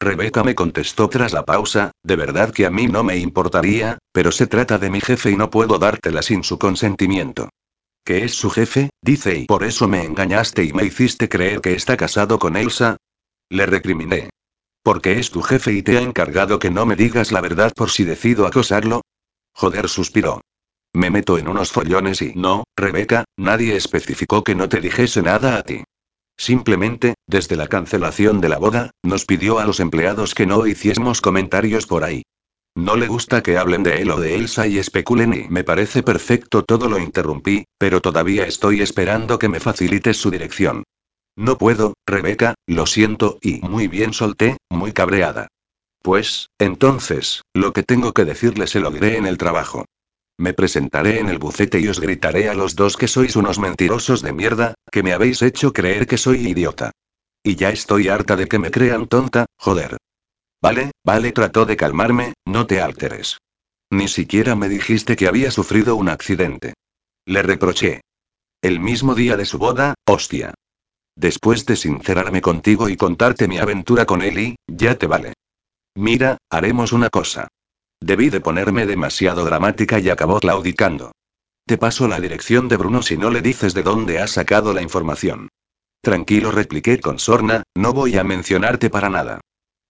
Rebeca me contestó tras la pausa, de verdad que a mí no me importaría, pero se trata de mi jefe y no puedo dártela sin su consentimiento. ¿Que es su jefe? Dice y por eso me engañaste y me hiciste creer que está casado con Elsa. Le recriminé. Porque es tu jefe y te ha encargado que no me digas la verdad por si decido acosarlo. Joder, suspiró. Me meto en unos follones y no, Rebeca, nadie especificó que no te dijese nada a ti. Simplemente, desde la cancelación de la boda, nos pidió a los empleados que no hiciésemos comentarios por ahí. No le gusta que hablen de él o de Elsa y especulen y me parece perfecto todo lo interrumpí, pero todavía estoy esperando que me facilites su dirección. No puedo, Rebeca, lo siento, y muy bien solté, muy cabreada. Pues, entonces, lo que tengo que decirle se lo diré en el trabajo. Me presentaré en el bucete y os gritaré a los dos que sois unos mentirosos de mierda, que me habéis hecho creer que soy idiota. Y ya estoy harta de que me crean tonta, joder. Vale, vale, trató de calmarme, no te alteres. Ni siquiera me dijiste que había sufrido un accidente. Le reproché. El mismo día de su boda, hostia. Después de sincerarme contigo y contarte mi aventura con Eli, ya te vale. Mira, haremos una cosa. Debí de ponerme demasiado dramática y acabó claudicando. Te paso la dirección de Bruno si no le dices de dónde has sacado la información. Tranquilo, repliqué con sorna, no voy a mencionarte para nada.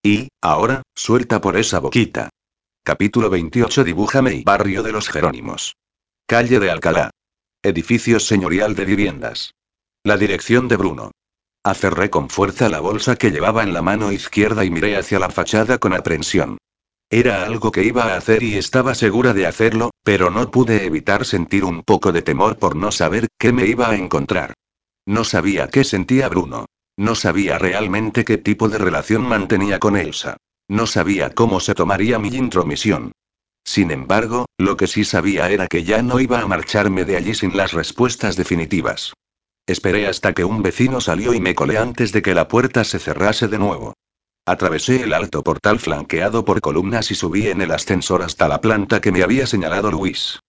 Y, ahora, suelta por esa boquita. Capítulo 28 Dibújame y Barrio de los Jerónimos. Calle de Alcalá. Edificio señorial de viviendas. La dirección de Bruno. Aferré con fuerza la bolsa que llevaba en la mano izquierda y miré hacia la fachada con aprensión. Era algo que iba a hacer y estaba segura de hacerlo, pero no pude evitar sentir un poco de temor por no saber qué me iba a encontrar. No sabía qué sentía Bruno. No sabía realmente qué tipo de relación mantenía con Elsa. No sabía cómo se tomaría mi intromisión. Sin embargo, lo que sí sabía era que ya no iba a marcharme de allí sin las respuestas definitivas. Esperé hasta que un vecino salió y me colé antes de que la puerta se cerrase de nuevo. Atravesé el alto portal flanqueado por columnas y subí en el ascensor hasta la planta que me había señalado Luis.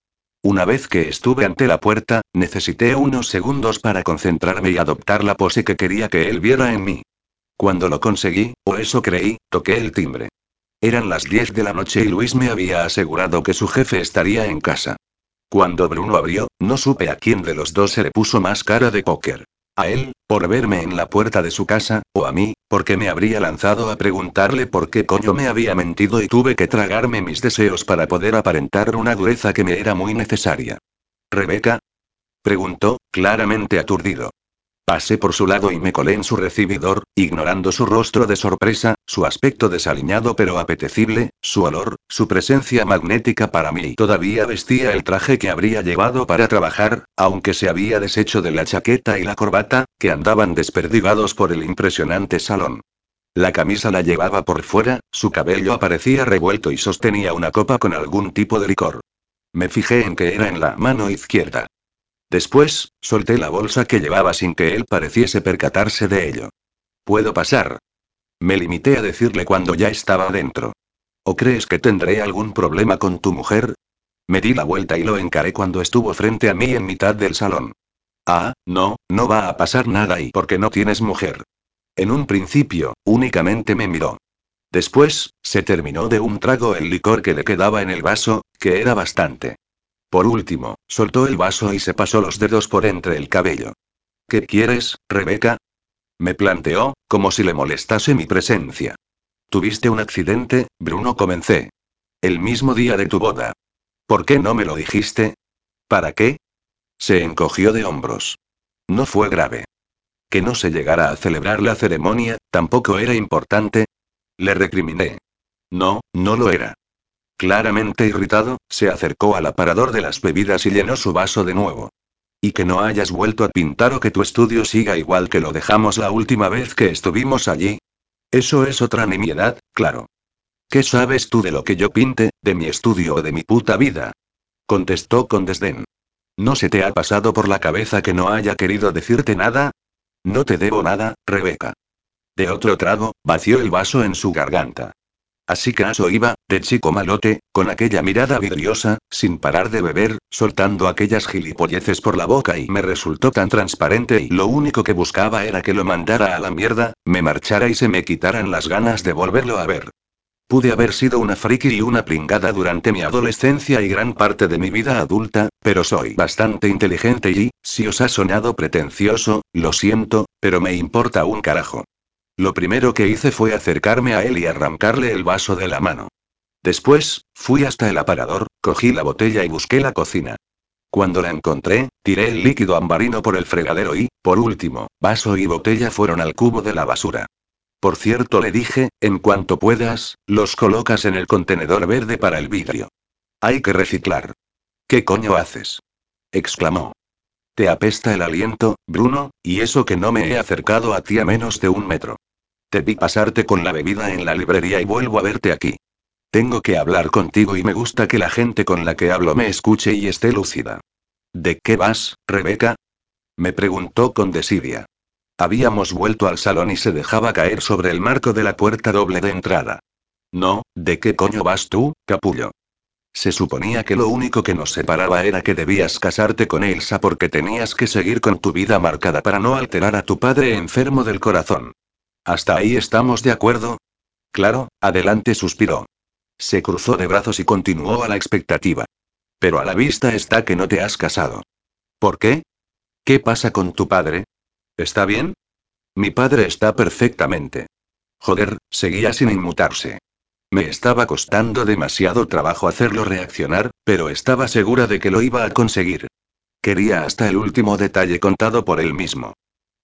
Una vez que estuve ante la puerta, necesité unos segundos para concentrarme y adoptar la pose que quería que él viera en mí. Cuando lo conseguí, o eso creí, toqué el timbre. Eran las 10 de la noche y Luis me había asegurado que su jefe estaría en casa. Cuando Bruno abrió, no supe a quién de los dos se le puso más cara de póker. A él, por verme en la puerta de su casa, o a mí, porque me habría lanzado a preguntarle por qué coño me había mentido y tuve que tragarme mis deseos para poder aparentar una dureza que me era muy necesaria. ¿Rebeca? preguntó, claramente aturdido. Pasé por su lado y me colé en su recibidor, ignorando su rostro de sorpresa, su aspecto desaliñado pero apetecible, su olor, su presencia magnética para mí. Todavía vestía el traje que habría llevado para trabajar, aunque se había deshecho de la chaqueta y la corbata, que andaban desperdigados por el impresionante salón. La camisa la llevaba por fuera, su cabello aparecía revuelto y sostenía una copa con algún tipo de licor. Me fijé en que era en la mano izquierda. Después, solté la bolsa que llevaba sin que él pareciese percatarse de ello. ¿Puedo pasar? Me limité a decirle cuando ya estaba dentro. ¿O crees que tendré algún problema con tu mujer? Me di la vuelta y lo encaré cuando estuvo frente a mí en mitad del salón. Ah, no, no va a pasar nada y porque no tienes mujer. En un principio, únicamente me miró. Después, se terminó de un trago el licor que le quedaba en el vaso, que era bastante. Por último, soltó el vaso y se pasó los dedos por entre el cabello. ¿Qué quieres, Rebeca? Me planteó, como si le molestase mi presencia. ¿Tuviste un accidente, Bruno? Comencé. El mismo día de tu boda. ¿Por qué no me lo dijiste? ¿Para qué? Se encogió de hombros. No fue grave. Que no se llegara a celebrar la ceremonia, tampoco era importante. Le recriminé. No, no lo era. Claramente irritado, se acercó al aparador de las bebidas y llenó su vaso de nuevo. Y que no hayas vuelto a pintar o que tu estudio siga igual que lo dejamos la última vez que estuvimos allí. Eso es otra nimiedad, claro. ¿Qué sabes tú de lo que yo pinte, de mi estudio o de mi puta vida? Contestó con desdén. ¿No se te ha pasado por la cabeza que no haya querido decirte nada? No te debo nada, Rebeca. De otro trago, vació el vaso en su garganta. Así que eso iba, de chico malote, con aquella mirada vidriosa, sin parar de beber, soltando aquellas gilipolleces por la boca y me resultó tan transparente y lo único que buscaba era que lo mandara a la mierda, me marchara y se me quitaran las ganas de volverlo a ver. Pude haber sido una friki y una pringada durante mi adolescencia y gran parte de mi vida adulta, pero soy bastante inteligente y, si os ha sonado pretencioso, lo siento, pero me importa un carajo. Lo primero que hice fue acercarme a él y arrancarle el vaso de la mano. Después, fui hasta el aparador, cogí la botella y busqué la cocina. Cuando la encontré, tiré el líquido ambarino por el fregadero y, por último, vaso y botella fueron al cubo de la basura. Por cierto, le dije, en cuanto puedas, los colocas en el contenedor verde para el vidrio. Hay que reciclar. ¿Qué coño haces? exclamó. Te apesta el aliento, Bruno, y eso que no me he acercado a ti a menos de un metro. Te vi pasarte con la bebida en la librería y vuelvo a verte aquí. Tengo que hablar contigo y me gusta que la gente con la que hablo me escuche y esté lúcida. ¿De qué vas, Rebeca? Me preguntó con desidia. Habíamos vuelto al salón y se dejaba caer sobre el marco de la puerta doble de entrada. No, ¿de qué coño vas tú, capullo? Se suponía que lo único que nos separaba era que debías casarte con Elsa porque tenías que seguir con tu vida marcada para no alterar a tu padre enfermo del corazón. ¿Hasta ahí estamos de acuerdo? Claro, adelante suspiró. Se cruzó de brazos y continuó a la expectativa. Pero a la vista está que no te has casado. ¿Por qué? ¿Qué pasa con tu padre? ¿Está bien? Mi padre está perfectamente. Joder, seguía sin inmutarse. Me estaba costando demasiado trabajo hacerlo reaccionar, pero estaba segura de que lo iba a conseguir. Quería hasta el último detalle contado por él mismo.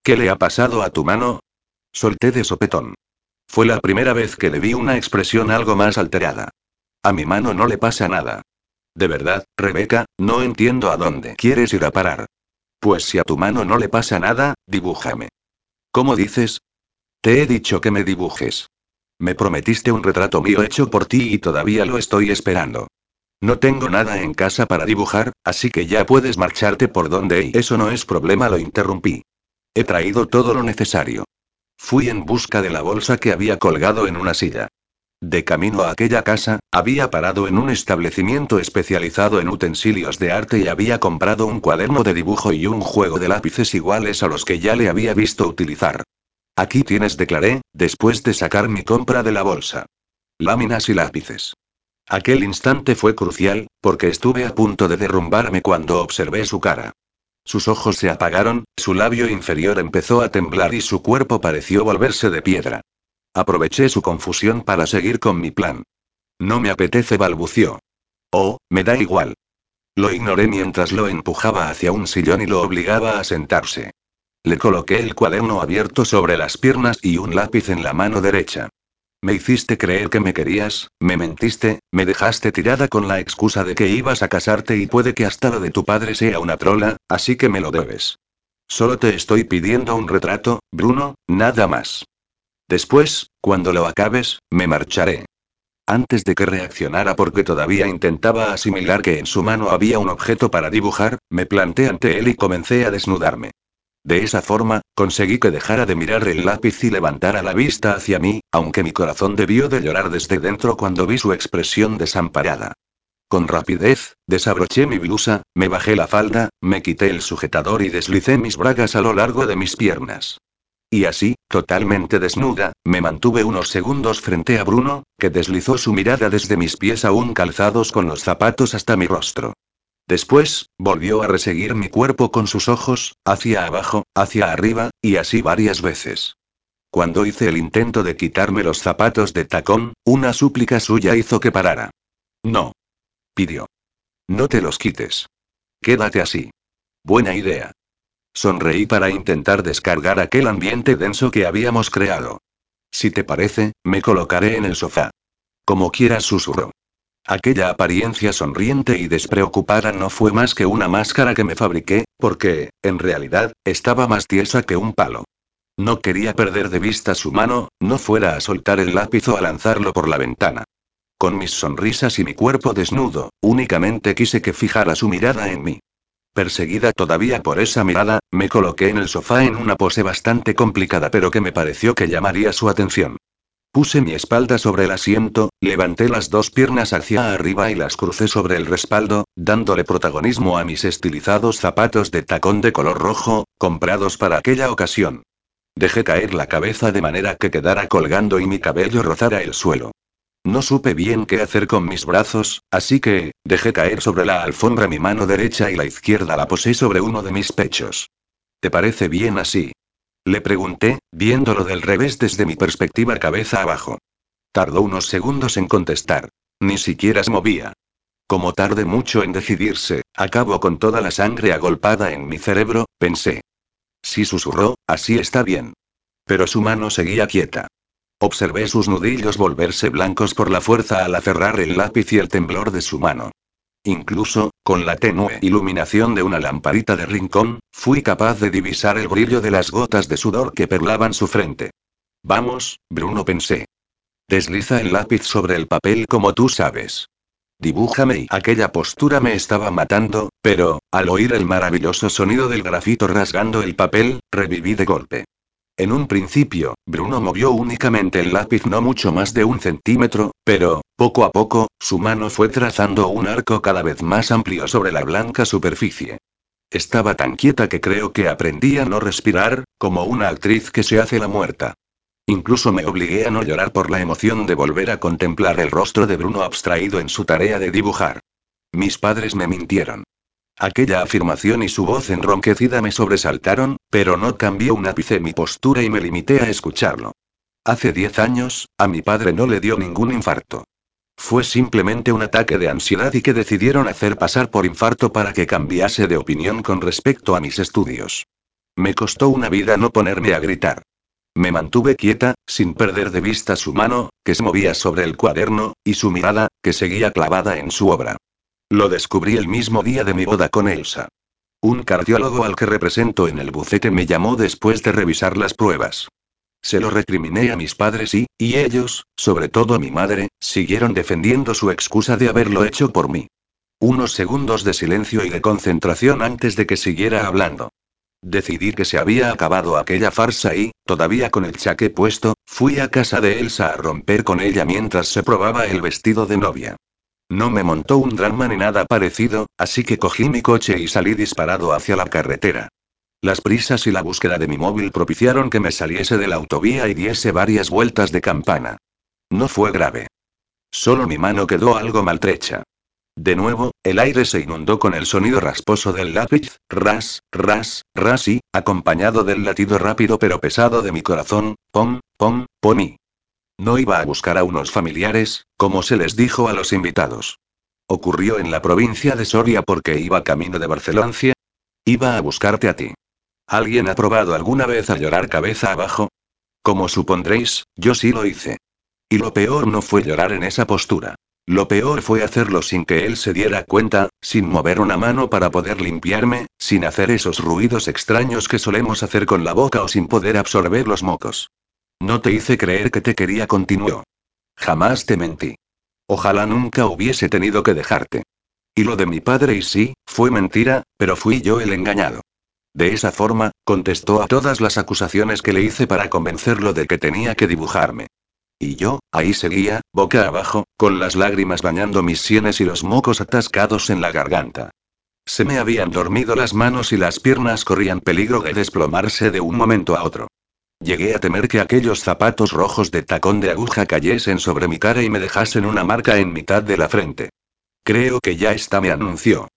¿Qué le ha pasado a tu mano? Solté de sopetón. Fue la primera vez que le vi una expresión algo más alterada. A mi mano no le pasa nada. De verdad, Rebeca, no entiendo a dónde quieres ir a parar. Pues si a tu mano no le pasa nada, dibújame. ¿Cómo dices? Te he dicho que me dibujes. Me prometiste un retrato mío hecho por ti y todavía lo estoy esperando. No tengo nada en casa para dibujar, así que ya puedes marcharte por donde y eso no es problema, lo interrumpí. He traído todo lo necesario. Fui en busca de la bolsa que había colgado en una silla. De camino a aquella casa, había parado en un establecimiento especializado en utensilios de arte y había comprado un cuaderno de dibujo y un juego de lápices iguales a los que ya le había visto utilizar. Aquí tienes, declaré, después de sacar mi compra de la bolsa. Láminas y lápices. Aquel instante fue crucial, porque estuve a punto de derrumbarme cuando observé su cara. Sus ojos se apagaron, su labio inferior empezó a temblar y su cuerpo pareció volverse de piedra. Aproveché su confusión para seguir con mi plan. No me apetece, balbució. Oh, me da igual. Lo ignoré mientras lo empujaba hacia un sillón y lo obligaba a sentarse. Le coloqué el cuaderno abierto sobre las piernas y un lápiz en la mano derecha. Me hiciste creer que me querías, me mentiste, me dejaste tirada con la excusa de que ibas a casarte y puede que hasta lo de tu padre sea una trola, así que me lo debes. Solo te estoy pidiendo un retrato, Bruno, nada más. Después, cuando lo acabes, me marcharé. Antes de que reaccionara porque todavía intentaba asimilar que en su mano había un objeto para dibujar, me planté ante él y comencé a desnudarme. De esa forma, conseguí que dejara de mirar el lápiz y levantara la vista hacia mí, aunque mi corazón debió de llorar desde dentro cuando vi su expresión desamparada. Con rapidez, desabroché mi blusa, me bajé la falda, me quité el sujetador y deslicé mis bragas a lo largo de mis piernas. Y así, totalmente desnuda, me mantuve unos segundos frente a Bruno, que deslizó su mirada desde mis pies aún calzados con los zapatos hasta mi rostro. Después, volvió a reseguir mi cuerpo con sus ojos, hacia abajo, hacia arriba, y así varias veces. Cuando hice el intento de quitarme los zapatos de tacón, una súplica suya hizo que parara. No. Pidió. No te los quites. Quédate así. Buena idea. Sonreí para intentar descargar aquel ambiente denso que habíamos creado. Si te parece, me colocaré en el sofá. Como quieras, susurró. Aquella apariencia sonriente y despreocupada no fue más que una máscara que me fabriqué, porque, en realidad, estaba más tiesa que un palo. No quería perder de vista su mano, no fuera a soltar el lápiz o a lanzarlo por la ventana. Con mis sonrisas y mi cuerpo desnudo, únicamente quise que fijara su mirada en mí. Perseguida todavía por esa mirada, me coloqué en el sofá en una pose bastante complicada pero que me pareció que llamaría su atención. Puse mi espalda sobre el asiento, levanté las dos piernas hacia arriba y las crucé sobre el respaldo, dándole protagonismo a mis estilizados zapatos de tacón de color rojo, comprados para aquella ocasión. Dejé caer la cabeza de manera que quedara colgando y mi cabello rozara el suelo. No supe bien qué hacer con mis brazos, así que, dejé caer sobre la alfombra mi mano derecha y la izquierda la posé sobre uno de mis pechos. ¿Te parece bien así? Le pregunté, viéndolo del revés desde mi perspectiva cabeza abajo. Tardó unos segundos en contestar. Ni siquiera se movía. Como tarde mucho en decidirse, acabo con toda la sangre agolpada en mi cerebro, pensé. Si susurró, así está bien. Pero su mano seguía quieta. Observé sus nudillos volverse blancos por la fuerza al aferrar el lápiz y el temblor de su mano. Incluso, con la tenue iluminación de una lamparita de rincón, fui capaz de divisar el brillo de las gotas de sudor que perlaban su frente. Vamos, Bruno pensé. Desliza el lápiz sobre el papel como tú sabes. Dibújame y aquella postura me estaba matando, pero, al oír el maravilloso sonido del grafito rasgando el papel, reviví de golpe. En un principio, Bruno movió únicamente el lápiz no mucho más de un centímetro, pero, poco a poco, su mano fue trazando un arco cada vez más amplio sobre la blanca superficie. Estaba tan quieta que creo que aprendí a no respirar, como una actriz que se hace la muerta. Incluso me obligué a no llorar por la emoción de volver a contemplar el rostro de Bruno abstraído en su tarea de dibujar. Mis padres me mintieron. Aquella afirmación y su voz enronquecida me sobresaltaron, pero no cambié un ápice mi postura y me limité a escucharlo. Hace diez años, a mi padre no le dio ningún infarto. Fue simplemente un ataque de ansiedad y que decidieron hacer pasar por infarto para que cambiase de opinión con respecto a mis estudios. Me costó una vida no ponerme a gritar. Me mantuve quieta, sin perder de vista su mano, que se movía sobre el cuaderno, y su mirada, que seguía clavada en su obra. Lo descubrí el mismo día de mi boda con Elsa. Un cardiólogo al que represento en el bucete me llamó después de revisar las pruebas. Se lo recriminé a mis padres y, y ellos, sobre todo mi madre, siguieron defendiendo su excusa de haberlo hecho por mí. Unos segundos de silencio y de concentración antes de que siguiera hablando. Decidí que se había acabado aquella farsa y, todavía con el chaque puesto, fui a casa de Elsa a romper con ella mientras se probaba el vestido de novia. No me montó un drama ni nada parecido, así que cogí mi coche y salí disparado hacia la carretera. Las prisas y la búsqueda de mi móvil propiciaron que me saliese de la autovía y diese varias vueltas de campana. No fue grave. Solo mi mano quedó algo maltrecha. De nuevo, el aire se inundó con el sonido rasposo del lápiz, ras, ras, ras y, acompañado del latido rápido pero pesado de mi corazón, pom, pom, pom no iba a buscar a unos familiares, como se les dijo a los invitados. Ocurrió en la provincia de Soria porque iba camino de Barcelona. Iba a buscarte a ti. ¿Alguien ha probado alguna vez a llorar cabeza abajo? Como supondréis, yo sí lo hice. Y lo peor no fue llorar en esa postura. Lo peor fue hacerlo sin que él se diera cuenta, sin mover una mano para poder limpiarme, sin hacer esos ruidos extraños que solemos hacer con la boca o sin poder absorber los mocos. No te hice creer que te quería, continuó. Jamás te mentí. Ojalá nunca hubiese tenido que dejarte. Y lo de mi padre y sí, fue mentira, pero fui yo el engañado. De esa forma, contestó a todas las acusaciones que le hice para convencerlo de que tenía que dibujarme. Y yo, ahí seguía, boca abajo, con las lágrimas bañando mis sienes y los mocos atascados en la garganta. Se me habían dormido las manos y las piernas corrían peligro de desplomarse de un momento a otro. Llegué a temer que aquellos zapatos rojos de tacón de aguja cayesen sobre mi cara y me dejasen una marca en mitad de la frente. Creo que ya está, me anunció.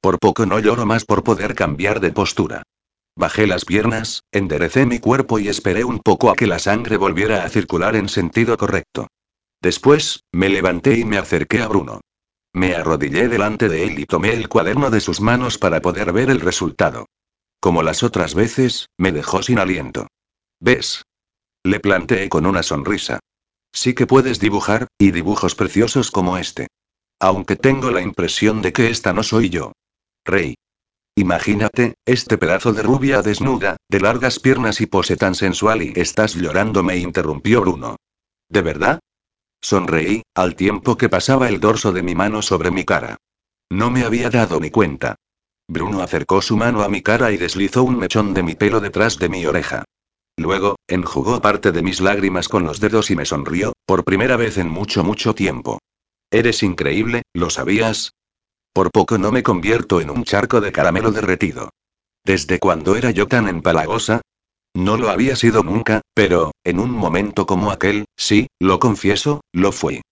Por poco no lloro más por poder cambiar de postura. Bajé las piernas, enderecé mi cuerpo y esperé un poco a que la sangre volviera a circular en sentido correcto. Después, me levanté y me acerqué a Bruno. Me arrodillé delante de él y tomé el cuaderno de sus manos para poder ver el resultado. Como las otras veces, me dejó sin aliento. ¿Ves? Le planteé con una sonrisa. Sí que puedes dibujar, y dibujos preciosos como este. Aunque tengo la impresión de que esta no soy yo. Rey. Imagínate, este pedazo de rubia desnuda, de largas piernas y pose tan sensual y estás llorando, me interrumpió Bruno. ¿De verdad? Sonreí, al tiempo que pasaba el dorso de mi mano sobre mi cara. No me había dado ni cuenta. Bruno acercó su mano a mi cara y deslizó un mechón de mi pelo detrás de mi oreja. Luego, enjugó parte de mis lágrimas con los dedos y me sonrió, por primera vez en mucho mucho tiempo. Eres increíble, ¿lo sabías? Por poco no me convierto en un charco de caramelo derretido. ¿Desde cuando era yo tan empalagosa? No lo había sido nunca, pero, en un momento como aquel, sí, lo confieso, lo fui.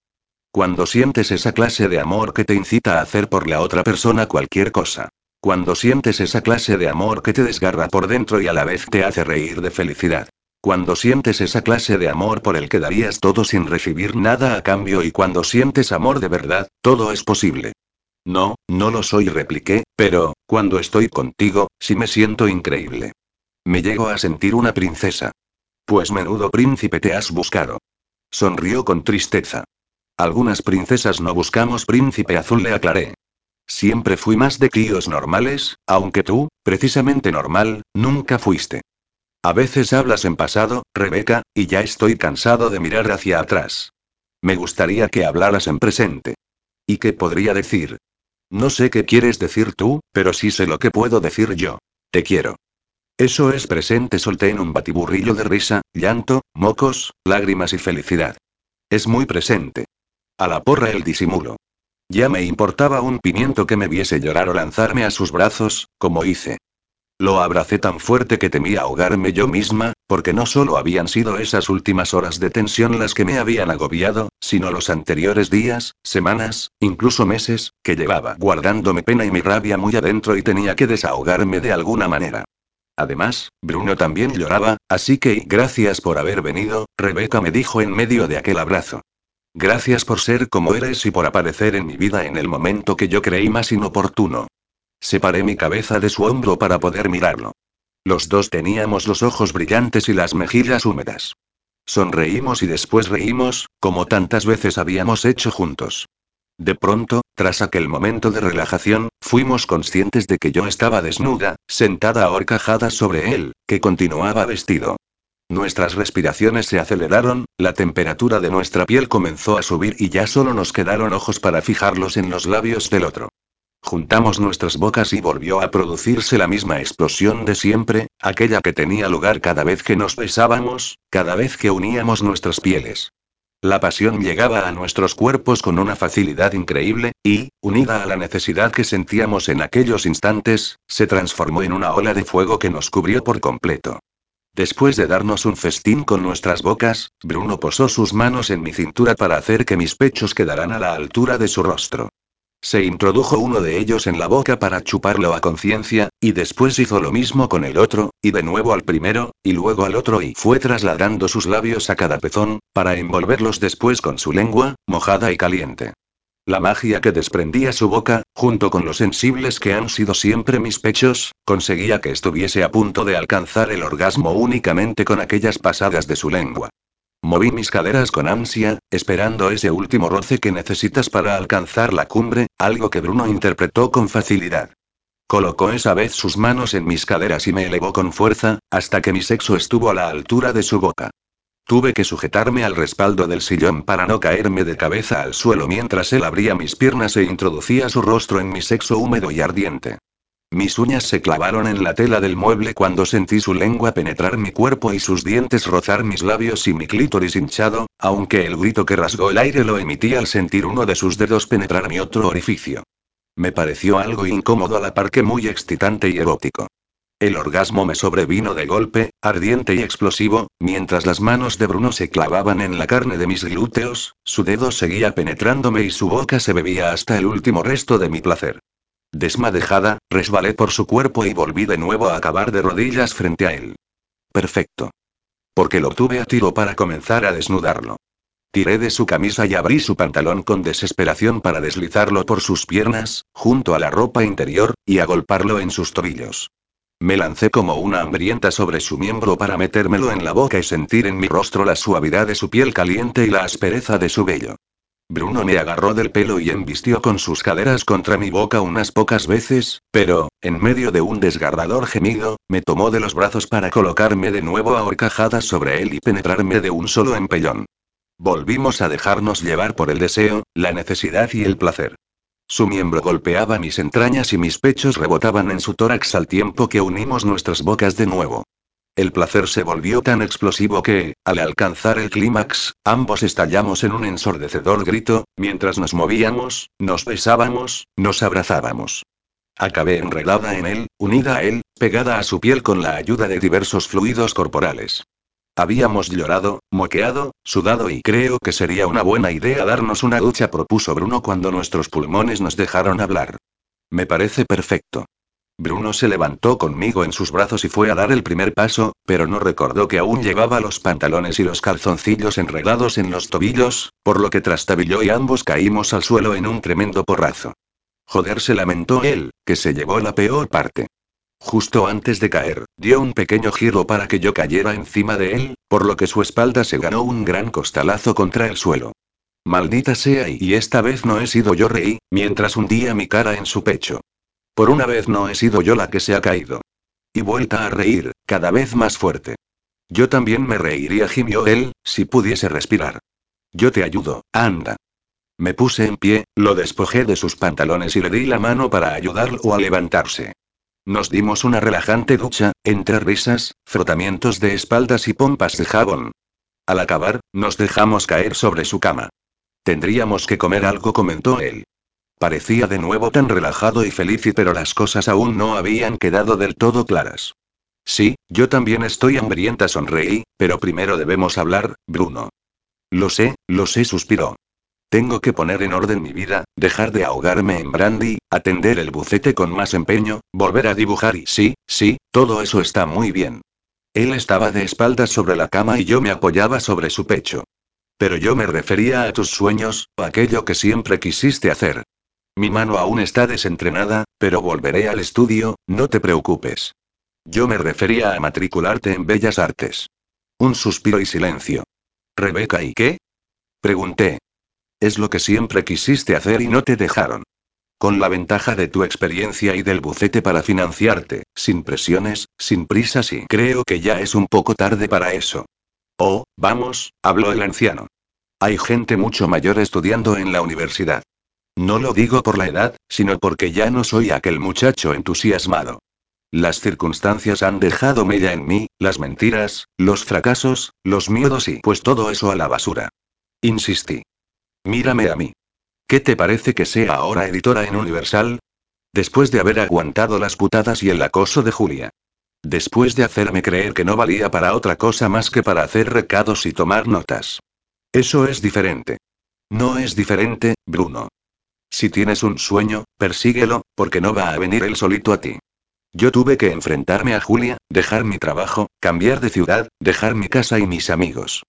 Cuando sientes esa clase de amor que te incita a hacer por la otra persona cualquier cosa. Cuando sientes esa clase de amor que te desgarra por dentro y a la vez te hace reír de felicidad. Cuando sientes esa clase de amor por el que darías todo sin recibir nada a cambio y cuando sientes amor de verdad, todo es posible. No, no lo soy, repliqué, pero, cuando estoy contigo, sí me siento increíble. Me llego a sentir una princesa. Pues menudo príncipe te has buscado. Sonrió con tristeza. Algunas princesas no buscamos príncipe azul, le aclaré. Siempre fui más de críos normales, aunque tú, precisamente normal, nunca fuiste. A veces hablas en pasado, Rebeca, y ya estoy cansado de mirar hacia atrás. Me gustaría que hablaras en presente. ¿Y qué podría decir? No sé qué quieres decir tú, pero sí sé lo que puedo decir yo. Te quiero. Eso es presente, solté en un batiburrillo de risa, llanto, mocos, lágrimas y felicidad. Es muy presente. A la porra el disimulo. Ya me importaba un pimiento que me viese llorar o lanzarme a sus brazos, como hice. Lo abracé tan fuerte que temía ahogarme yo misma, porque no solo habían sido esas últimas horas de tensión las que me habían agobiado, sino los anteriores días, semanas, incluso meses, que llevaba guardándome pena y mi rabia muy adentro y tenía que desahogarme de alguna manera. Además, Bruno también lloraba, así que gracias por haber venido, Rebeca me dijo en medio de aquel abrazo. Gracias por ser como eres y por aparecer en mi vida en el momento que yo creí más inoportuno. Separé mi cabeza de su hombro para poder mirarlo. Los dos teníamos los ojos brillantes y las mejillas húmedas. Sonreímos y después reímos, como tantas veces habíamos hecho juntos. De pronto, tras aquel momento de relajación, fuimos conscientes de que yo estaba desnuda, sentada a horcajadas sobre él, que continuaba vestido. Nuestras respiraciones se aceleraron, la temperatura de nuestra piel comenzó a subir y ya solo nos quedaron ojos para fijarlos en los labios del otro. Juntamos nuestras bocas y volvió a producirse la misma explosión de siempre, aquella que tenía lugar cada vez que nos besábamos, cada vez que uníamos nuestras pieles. La pasión llegaba a nuestros cuerpos con una facilidad increíble, y, unida a la necesidad que sentíamos en aquellos instantes, se transformó en una ola de fuego que nos cubrió por completo. Después de darnos un festín con nuestras bocas, Bruno posó sus manos en mi cintura para hacer que mis pechos quedaran a la altura de su rostro. Se introdujo uno de ellos en la boca para chuparlo a conciencia, y después hizo lo mismo con el otro, y de nuevo al primero, y luego al otro y fue trasladando sus labios a cada pezón, para envolverlos después con su lengua, mojada y caliente. La magia que desprendía su boca, junto con los sensibles que han sido siempre mis pechos, conseguía que estuviese a punto de alcanzar el orgasmo únicamente con aquellas pasadas de su lengua. Moví mis caderas con ansia, esperando ese último roce que necesitas para alcanzar la cumbre, algo que Bruno interpretó con facilidad. Colocó esa vez sus manos en mis caderas y me elevó con fuerza, hasta que mi sexo estuvo a la altura de su boca. Tuve que sujetarme al respaldo del sillón para no caerme de cabeza al suelo mientras él abría mis piernas e introducía su rostro en mi sexo húmedo y ardiente. Mis uñas se clavaron en la tela del mueble cuando sentí su lengua penetrar mi cuerpo y sus dientes rozar mis labios y mi clítoris hinchado, aunque el grito que rasgó el aire lo emití al sentir uno de sus dedos penetrar mi otro orificio. Me pareció algo incómodo a la par que muy excitante y erótico. El orgasmo me sobrevino de golpe, ardiente y explosivo, mientras las manos de Bruno se clavaban en la carne de mis glúteos, su dedo seguía penetrándome y su boca se bebía hasta el último resto de mi placer. Desmadejada, resbalé por su cuerpo y volví de nuevo a acabar de rodillas frente a él. Perfecto. Porque lo tuve a tiro para comenzar a desnudarlo. Tiré de su camisa y abrí su pantalón con desesperación para deslizarlo por sus piernas, junto a la ropa interior, y agolparlo en sus tobillos. Me lancé como una hambrienta sobre su miembro para metérmelo en la boca y sentir en mi rostro la suavidad de su piel caliente y la aspereza de su vello. Bruno me agarró del pelo y embistió con sus caderas contra mi boca unas pocas veces, pero, en medio de un desgarrador gemido, me tomó de los brazos para colocarme de nuevo a horcajadas sobre él y penetrarme de un solo empellón. Volvimos a dejarnos llevar por el deseo, la necesidad y el placer. Su miembro golpeaba mis entrañas y mis pechos rebotaban en su tórax al tiempo que unimos nuestras bocas de nuevo. El placer se volvió tan explosivo que, al alcanzar el clímax, ambos estallamos en un ensordecedor grito, mientras nos movíamos, nos besábamos, nos abrazábamos. Acabé enredada en él, unida a él, pegada a su piel con la ayuda de diversos fluidos corporales. Habíamos llorado, moqueado, sudado y creo que sería una buena idea darnos una ducha, propuso Bruno cuando nuestros pulmones nos dejaron hablar. Me parece perfecto. Bruno se levantó conmigo en sus brazos y fue a dar el primer paso, pero no recordó que aún llevaba los pantalones y los calzoncillos enredados en los tobillos, por lo que trastabilló y ambos caímos al suelo en un tremendo porrazo. Joder, se lamentó él, que se llevó la peor parte. Justo antes de caer, dio un pequeño giro para que yo cayera encima de él, por lo que su espalda se ganó un gran costalazo contra el suelo. Maldita sea, y esta vez no he sido yo reí, mientras hundía mi cara en su pecho. Por una vez no he sido yo la que se ha caído. Y vuelta a reír, cada vez más fuerte. Yo también me reiría, gimió él, si pudiese respirar. Yo te ayudo, anda. Me puse en pie, lo despojé de sus pantalones y le di la mano para ayudarlo a levantarse. Nos dimos una relajante ducha, entre risas, frotamientos de espaldas y pompas de jabón. Al acabar, nos dejamos caer sobre su cama. Tendríamos que comer algo, comentó él. Parecía de nuevo tan relajado y feliz, pero las cosas aún no habían quedado del todo claras. Sí, yo también estoy hambrienta, sonreí, pero primero debemos hablar, Bruno. Lo sé, lo sé, suspiró. Tengo que poner en orden mi vida, dejar de ahogarme en brandy, atender el bucete con más empeño, volver a dibujar y sí, sí, todo eso está muy bien. Él estaba de espaldas sobre la cama y yo me apoyaba sobre su pecho. Pero yo me refería a tus sueños, aquello que siempre quisiste hacer. Mi mano aún está desentrenada, pero volveré al estudio, no te preocupes. Yo me refería a matricularte en Bellas Artes. Un suspiro y silencio. Rebeca, ¿y qué? Pregunté. Es lo que siempre quisiste hacer y no te dejaron. Con la ventaja de tu experiencia y del bucete para financiarte, sin presiones, sin prisas y creo que ya es un poco tarde para eso. Oh, vamos, habló el anciano. Hay gente mucho mayor estudiando en la universidad. No lo digo por la edad, sino porque ya no soy aquel muchacho entusiasmado. Las circunstancias han dejado mella en mí, las mentiras, los fracasos, los miedos y pues todo eso a la basura. Insistí. Mírame a mí. ¿Qué te parece que sea ahora editora en Universal? Después de haber aguantado las putadas y el acoso de Julia. Después de hacerme creer que no valía para otra cosa más que para hacer recados y tomar notas. Eso es diferente. No es diferente, Bruno. Si tienes un sueño, persíguelo, porque no va a venir él solito a ti. Yo tuve que enfrentarme a Julia, dejar mi trabajo, cambiar de ciudad, dejar mi casa y mis amigos.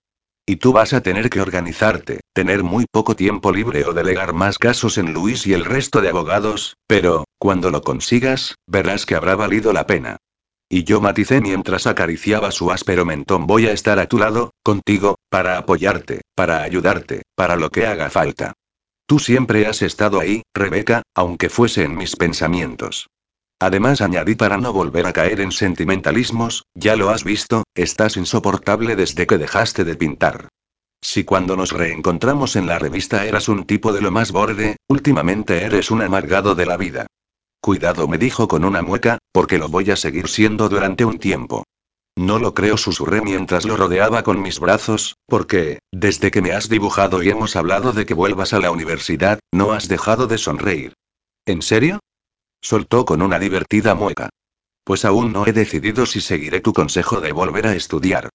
Y tú vas a tener que organizarte, tener muy poco tiempo libre o delegar más casos en Luis y el resto de abogados, pero, cuando lo consigas, verás que habrá valido la pena. Y yo maticé mientras acariciaba su áspero mentón. Voy a estar a tu lado, contigo, para apoyarte, para ayudarte, para lo que haga falta. Tú siempre has estado ahí, Rebeca, aunque fuese en mis pensamientos. Además añadí para no volver a caer en sentimentalismos, ya lo has visto, estás insoportable desde que dejaste de pintar. Si cuando nos reencontramos en la revista eras un tipo de lo más borde, últimamente eres un amargado de la vida. Cuidado, me dijo con una mueca, porque lo voy a seguir siendo durante un tiempo. No lo creo, susurré mientras lo rodeaba con mis brazos, porque, desde que me has dibujado y hemos hablado de que vuelvas a la universidad, no has dejado de sonreír. ¿En serio? Soltó con una divertida mueca. Pues aún no he decidido si seguiré tu consejo de volver a estudiar.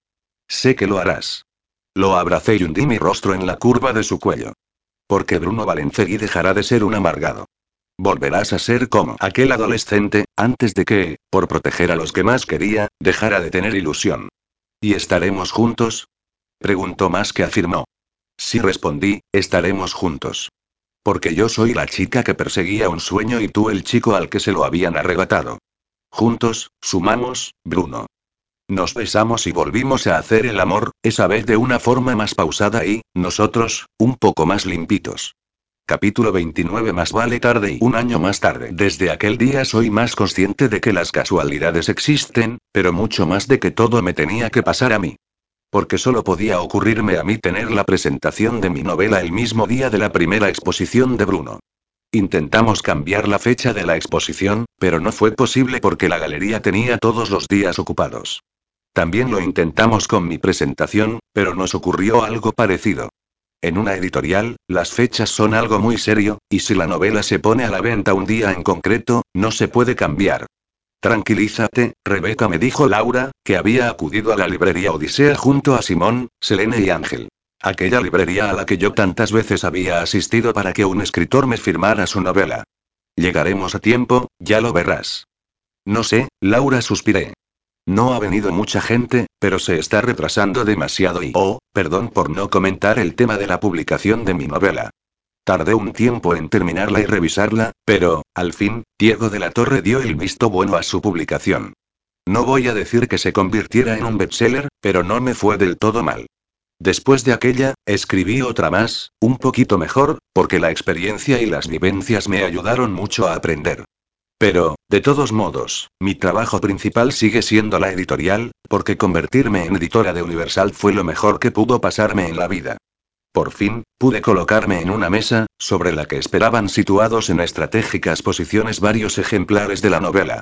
Sé que lo harás. Lo abracé y hundí mi rostro en la curva de su cuello. Porque Bruno Valencegui dejará de ser un amargado. Volverás a ser como aquel adolescente, antes de que, por proteger a los que más quería, dejara de tener ilusión. ¿Y estaremos juntos? Preguntó más que afirmó. Sí respondí, estaremos juntos. Porque yo soy la chica que perseguía un sueño y tú el chico al que se lo habían arrebatado. Juntos, sumamos, Bruno. Nos besamos y volvimos a hacer el amor, esa vez de una forma más pausada y, nosotros, un poco más limpitos. Capítulo 29 Más vale tarde y un año más tarde. Desde aquel día soy más consciente de que las casualidades existen, pero mucho más de que todo me tenía que pasar a mí. Porque solo podía ocurrirme a mí tener la presentación de mi novela el mismo día de la primera exposición de Bruno. Intentamos cambiar la fecha de la exposición, pero no fue posible porque la galería tenía todos los días ocupados. También lo intentamos con mi presentación, pero nos ocurrió algo parecido. En una editorial, las fechas son algo muy serio, y si la novela se pone a la venta un día en concreto, no se puede cambiar. Tranquilízate, Rebeca me dijo Laura, que había acudido a la librería Odisea junto a Simón, Selene y Ángel. Aquella librería a la que yo tantas veces había asistido para que un escritor me firmara su novela. Llegaremos a tiempo, ya lo verás. No sé, Laura suspiré. No ha venido mucha gente, pero se está retrasando demasiado y... Oh, perdón por no comentar el tema de la publicación de mi novela. Tardé un tiempo en terminarla y revisarla, pero, al fin, Diego de la Torre dio el visto bueno a su publicación. No voy a decir que se convirtiera en un bestseller, pero no me fue del todo mal. Después de aquella, escribí otra más, un poquito mejor, porque la experiencia y las vivencias me ayudaron mucho a aprender. Pero, de todos modos, mi trabajo principal sigue siendo la editorial, porque convertirme en editora de Universal fue lo mejor que pudo pasarme en la vida. Por fin, pude colocarme en una mesa, sobre la que esperaban situados en estratégicas posiciones varios ejemplares de la novela.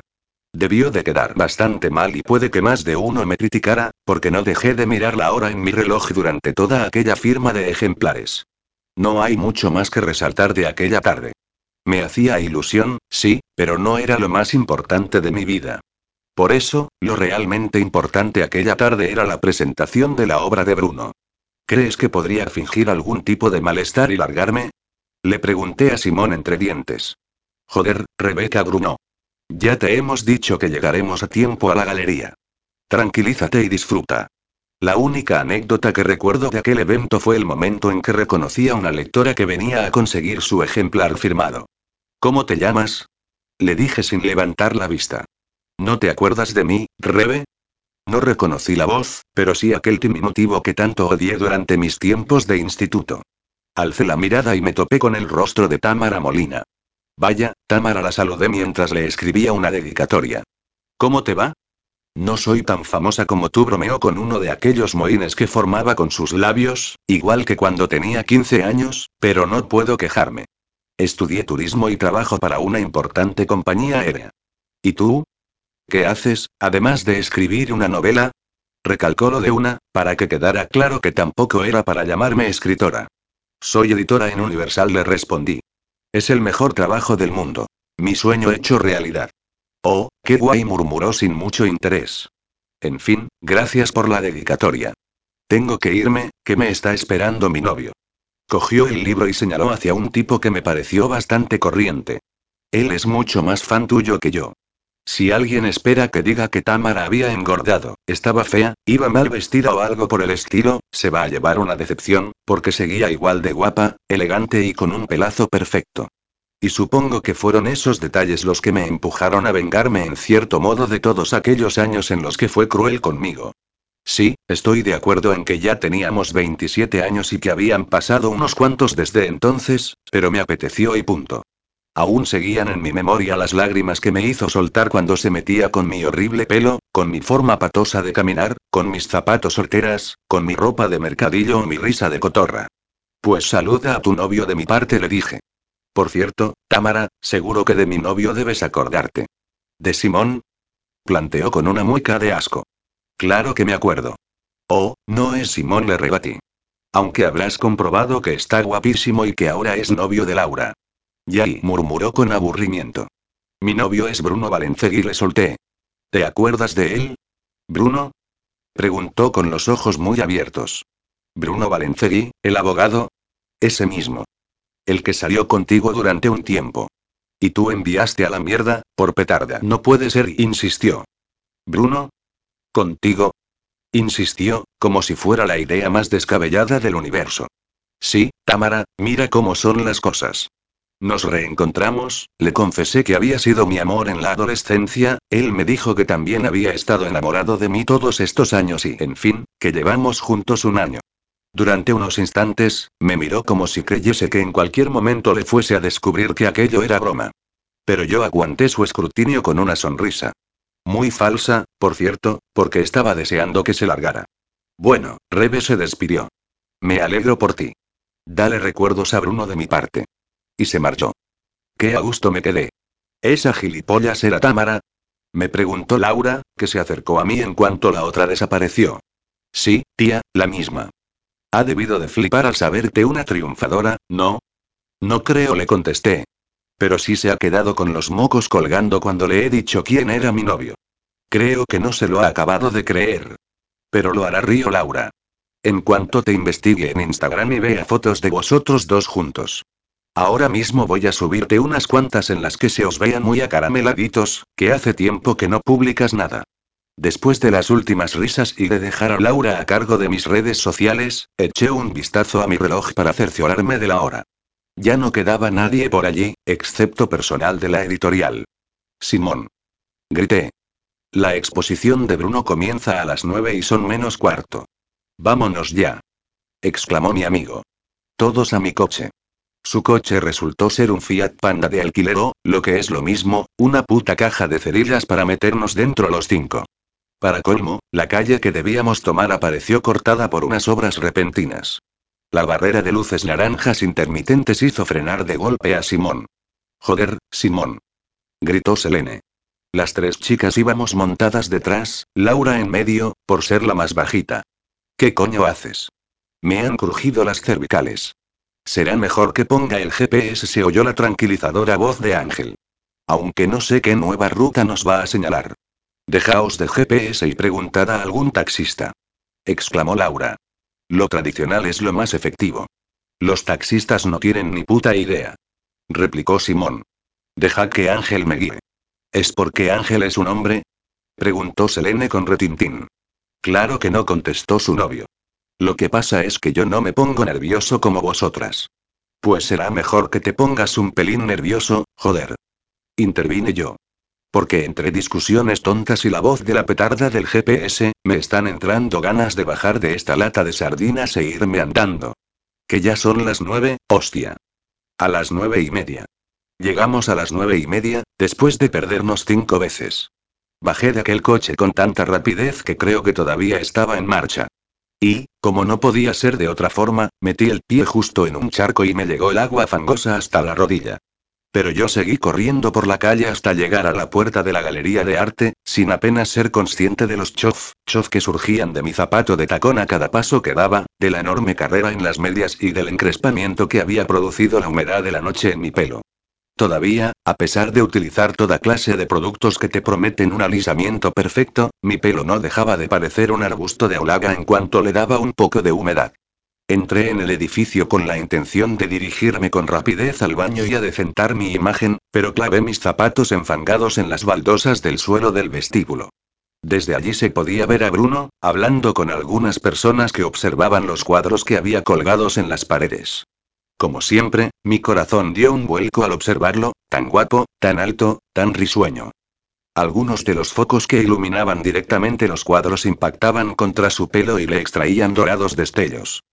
Debió de quedar bastante mal y puede que más de uno me criticara, porque no dejé de mirar la hora en mi reloj durante toda aquella firma de ejemplares. No hay mucho más que resaltar de aquella tarde. Me hacía ilusión, sí, pero no era lo más importante de mi vida. Por eso, lo realmente importante aquella tarde era la presentación de la obra de Bruno. ¿Crees que podría fingir algún tipo de malestar y largarme? Le pregunté a Simón entre dientes. Joder, Rebeca Bruno. Ya te hemos dicho que llegaremos a tiempo a la galería. Tranquilízate y disfruta. La única anécdota que recuerdo de aquel evento fue el momento en que reconocí a una lectora que venía a conseguir su ejemplar firmado. ¿Cómo te llamas? Le dije sin levantar la vista. ¿No te acuerdas de mí, Rebe? No reconocí la voz, pero sí aquel diminutivo que tanto odié durante mis tiempos de instituto. Alcé la mirada y me topé con el rostro de Tamara Molina. Vaya, Tamara la saludé mientras le escribía una dedicatoria. ¿Cómo te va? No soy tan famosa como tú, bromeó con uno de aquellos mohines que formaba con sus labios, igual que cuando tenía 15 años, pero no puedo quejarme. Estudié turismo y trabajo para una importante compañía aérea. ¿Y tú? ¿Qué haces, además de escribir una novela? Recalcó lo de una, para que quedara claro que tampoco era para llamarme escritora. Soy editora en Universal, le respondí. Es el mejor trabajo del mundo. Mi sueño hecho realidad. Oh, qué guay, murmuró sin mucho interés. En fin, gracias por la dedicatoria. Tengo que irme, que me está esperando mi novio. Cogió el libro y señaló hacia un tipo que me pareció bastante corriente. Él es mucho más fan tuyo que yo. Si alguien espera que diga que Tamara había engordado, estaba fea, iba mal vestida o algo por el estilo, se va a llevar una decepción, porque seguía igual de guapa, elegante y con un pelazo perfecto. Y supongo que fueron esos detalles los que me empujaron a vengarme en cierto modo de todos aquellos años en los que fue cruel conmigo. Sí, estoy de acuerdo en que ya teníamos 27 años y que habían pasado unos cuantos desde entonces, pero me apeteció y punto. Aún seguían en mi memoria las lágrimas que me hizo soltar cuando se metía con mi horrible pelo, con mi forma patosa de caminar, con mis zapatos solteras, con mi ropa de mercadillo o mi risa de cotorra. Pues saluda a tu novio de mi parte, le dije. Por cierto, Támara, seguro que de mi novio debes acordarte. ¿De Simón? Planteó con una mueca de asco. Claro que me acuerdo. Oh, no es Simón, le rebatí. Aunque habrás comprobado que está guapísimo y que ahora es novio de Laura. Yay, murmuró con aburrimiento. Mi novio es Bruno Valencegui, le solté. ¿Te acuerdas de él? ¿Bruno? Preguntó con los ojos muy abiertos. Bruno Valencegui, el abogado. Ese mismo. El que salió contigo durante un tiempo. Y tú enviaste a la mierda, por petarda. No puede ser, insistió. ¿Bruno? ¿Contigo? Insistió, como si fuera la idea más descabellada del universo. Sí, Tamara, mira cómo son las cosas. Nos reencontramos, le confesé que había sido mi amor en la adolescencia, él me dijo que también había estado enamorado de mí todos estos años y, en fin, que llevamos juntos un año. Durante unos instantes, me miró como si creyese que en cualquier momento le fuese a descubrir que aquello era broma. Pero yo aguanté su escrutinio con una sonrisa. Muy falsa, por cierto, porque estaba deseando que se largara. Bueno, Rebe se despidió. Me alegro por ti. Dale recuerdos a Bruno de mi parte. Y se marchó. Qué a gusto me quedé. Esa gilipollas era Támara. Me preguntó Laura, que se acercó a mí en cuanto la otra desapareció. Sí, tía, la misma. Ha debido de flipar al saberte una triunfadora, ¿no? No creo, le contesté. Pero sí se ha quedado con los mocos colgando cuando le he dicho quién era mi novio. Creo que no se lo ha acabado de creer. Pero lo hará Río Laura. En cuanto te investigue en Instagram y vea fotos de vosotros dos juntos. Ahora mismo voy a subirte unas cuantas en las que se os vean muy acarameladitos, que hace tiempo que no publicas nada. Después de las últimas risas y de dejar a Laura a cargo de mis redes sociales, eché un vistazo a mi reloj para cerciorarme de la hora. Ya no quedaba nadie por allí, excepto personal de la editorial. Simón. Grité. La exposición de Bruno comienza a las nueve y son menos cuarto. Vámonos ya. exclamó mi amigo. Todos a mi coche. Su coche resultó ser un Fiat Panda de alquiler o, lo que es lo mismo, una puta caja de cerillas para meternos dentro los cinco. Para colmo, la calle que debíamos tomar apareció cortada por unas obras repentinas. La barrera de luces naranjas intermitentes hizo frenar de golpe a Simón. Joder, Simón. Gritó Selene. Las tres chicas íbamos montadas detrás, Laura en medio, por ser la más bajita. ¿Qué coño haces? Me han crujido las cervicales. Será mejor que ponga el GPS, se oyó la tranquilizadora voz de Ángel. Aunque no sé qué nueva ruta nos va a señalar. Dejaos de GPS y preguntad a algún taxista. Exclamó Laura. Lo tradicional es lo más efectivo. Los taxistas no tienen ni puta idea. Replicó Simón. Deja que Ángel me guíe. ¿Es porque Ángel es un hombre? Preguntó Selene con retintín. Claro que no contestó su novio. Lo que pasa es que yo no me pongo nervioso como vosotras. Pues será mejor que te pongas un pelín nervioso, joder. Intervine yo. Porque entre discusiones tontas y la voz de la petarda del GPS, me están entrando ganas de bajar de esta lata de sardinas e irme andando. Que ya son las nueve, hostia. A las nueve y media. Llegamos a las nueve y media, después de perdernos cinco veces. Bajé de aquel coche con tanta rapidez que creo que todavía estaba en marcha. Y, como no podía ser de otra forma, metí el pie justo en un charco y me llegó el agua fangosa hasta la rodilla. Pero yo seguí corriendo por la calle hasta llegar a la puerta de la galería de arte, sin apenas ser consciente de los chof, chof que surgían de mi zapato de tacón a cada paso que daba, de la enorme carrera en las medias y del encrespamiento que había producido la humedad de la noche en mi pelo. Todavía, a pesar de utilizar toda clase de productos que te prometen un alisamiento perfecto, mi pelo no dejaba de parecer un arbusto de aulaga en cuanto le daba un poco de humedad. Entré en el edificio con la intención de dirigirme con rapidez al baño y a decentar mi imagen, pero clavé mis zapatos enfangados en las baldosas del suelo del vestíbulo. Desde allí se podía ver a Bruno, hablando con algunas personas que observaban los cuadros que había colgados en las paredes. Como siempre, mi corazón dio un vuelco al observarlo, tan guapo, tan alto, tan risueño. Algunos de los focos que iluminaban directamente los cuadros impactaban contra su pelo y le extraían dorados destellos.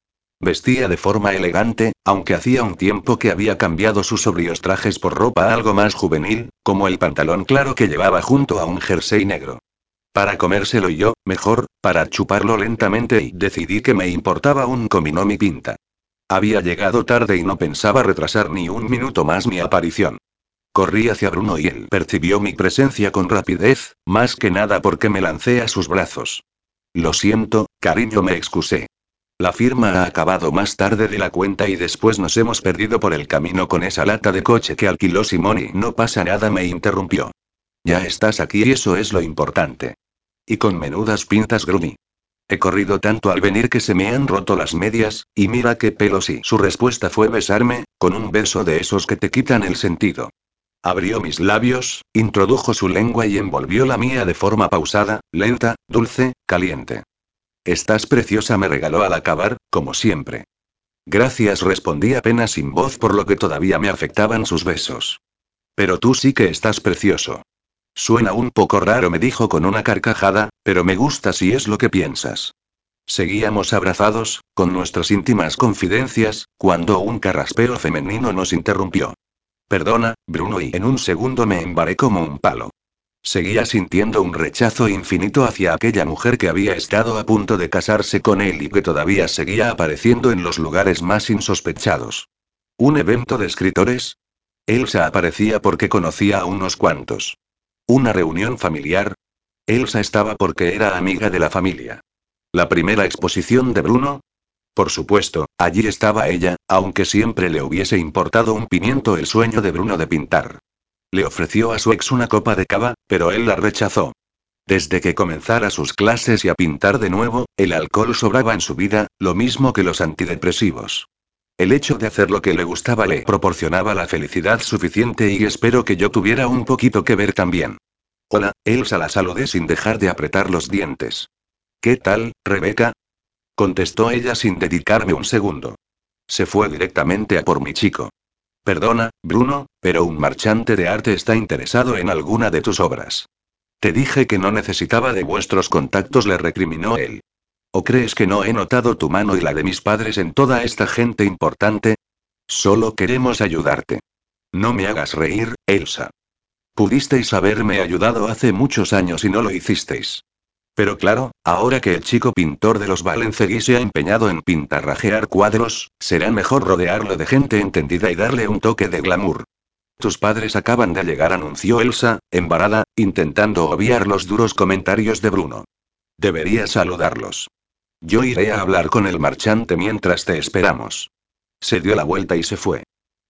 Vestía de forma elegante, aunque hacía un tiempo que había cambiado sus sobrios trajes por ropa algo más juvenil, como el pantalón claro que llevaba junto a un jersey negro. Para comérselo yo, mejor, para chuparlo lentamente y decidí que me importaba un comino mi pinta. Había llegado tarde y no pensaba retrasar ni un minuto más mi aparición. Corrí hacia Bruno y él percibió mi presencia con rapidez, más que nada porque me lancé a sus brazos. Lo siento, cariño, me excusé. La firma ha acabado más tarde de la cuenta y después nos hemos perdido por el camino con esa lata de coche que alquiló Simón y no pasa nada, me interrumpió. Ya estás aquí y eso es lo importante. Y con menudas pintas, Grumi. He corrido tanto al venir que se me han roto las medias, y mira qué pelos y su respuesta fue besarme, con un beso de esos que te quitan el sentido. Abrió mis labios, introdujo su lengua y envolvió la mía de forma pausada, lenta, dulce, caliente. Estás preciosa, me regaló al acabar, como siempre. Gracias, respondí apenas sin voz por lo que todavía me afectaban sus besos. Pero tú sí que estás precioso. Suena un poco raro, me dijo con una carcajada, pero me gusta si es lo que piensas. Seguíamos abrazados, con nuestras íntimas confidencias, cuando un carraspeo femenino nos interrumpió. Perdona, Bruno, y en un segundo me embaré como un palo. Seguía sintiendo un rechazo infinito hacia aquella mujer que había estado a punto de casarse con él y que todavía seguía apareciendo en los lugares más insospechados. ¿Un evento de escritores? Elsa aparecía porque conocía a unos cuantos. ¿Una reunión familiar? Elsa estaba porque era amiga de la familia. ¿La primera exposición de Bruno? Por supuesto, allí estaba ella, aunque siempre le hubiese importado un pimiento el sueño de Bruno de pintar. Le ofreció a su ex una copa de cava, pero él la rechazó. Desde que comenzara sus clases y a pintar de nuevo, el alcohol sobraba en su vida, lo mismo que los antidepresivos. El hecho de hacer lo que le gustaba le proporcionaba la felicidad suficiente y espero que yo tuviera un poquito que ver también. Hola, Elsa la saludé sin dejar de apretar los dientes. ¿Qué tal, Rebeca? Contestó ella sin dedicarme un segundo. Se fue directamente a por mi chico. Perdona, Bruno, pero un marchante de arte está interesado en alguna de tus obras. Te dije que no necesitaba de vuestros contactos, le recriminó él. ¿O crees que no he notado tu mano y la de mis padres en toda esta gente importante? Solo queremos ayudarte. No me hagas reír, Elsa. Pudisteis haberme ayudado hace muchos años y no lo hicisteis. Pero claro, ahora que el chico pintor de los Valencegui se ha empeñado en pintarrajear cuadros, será mejor rodearlo de gente entendida y darle un toque de glamour. Tus padres acaban de llegar, anunció Elsa, embarada, intentando obviar los duros comentarios de Bruno. Debería saludarlos. Yo iré a hablar con el marchante mientras te esperamos. Se dio la vuelta y se fue.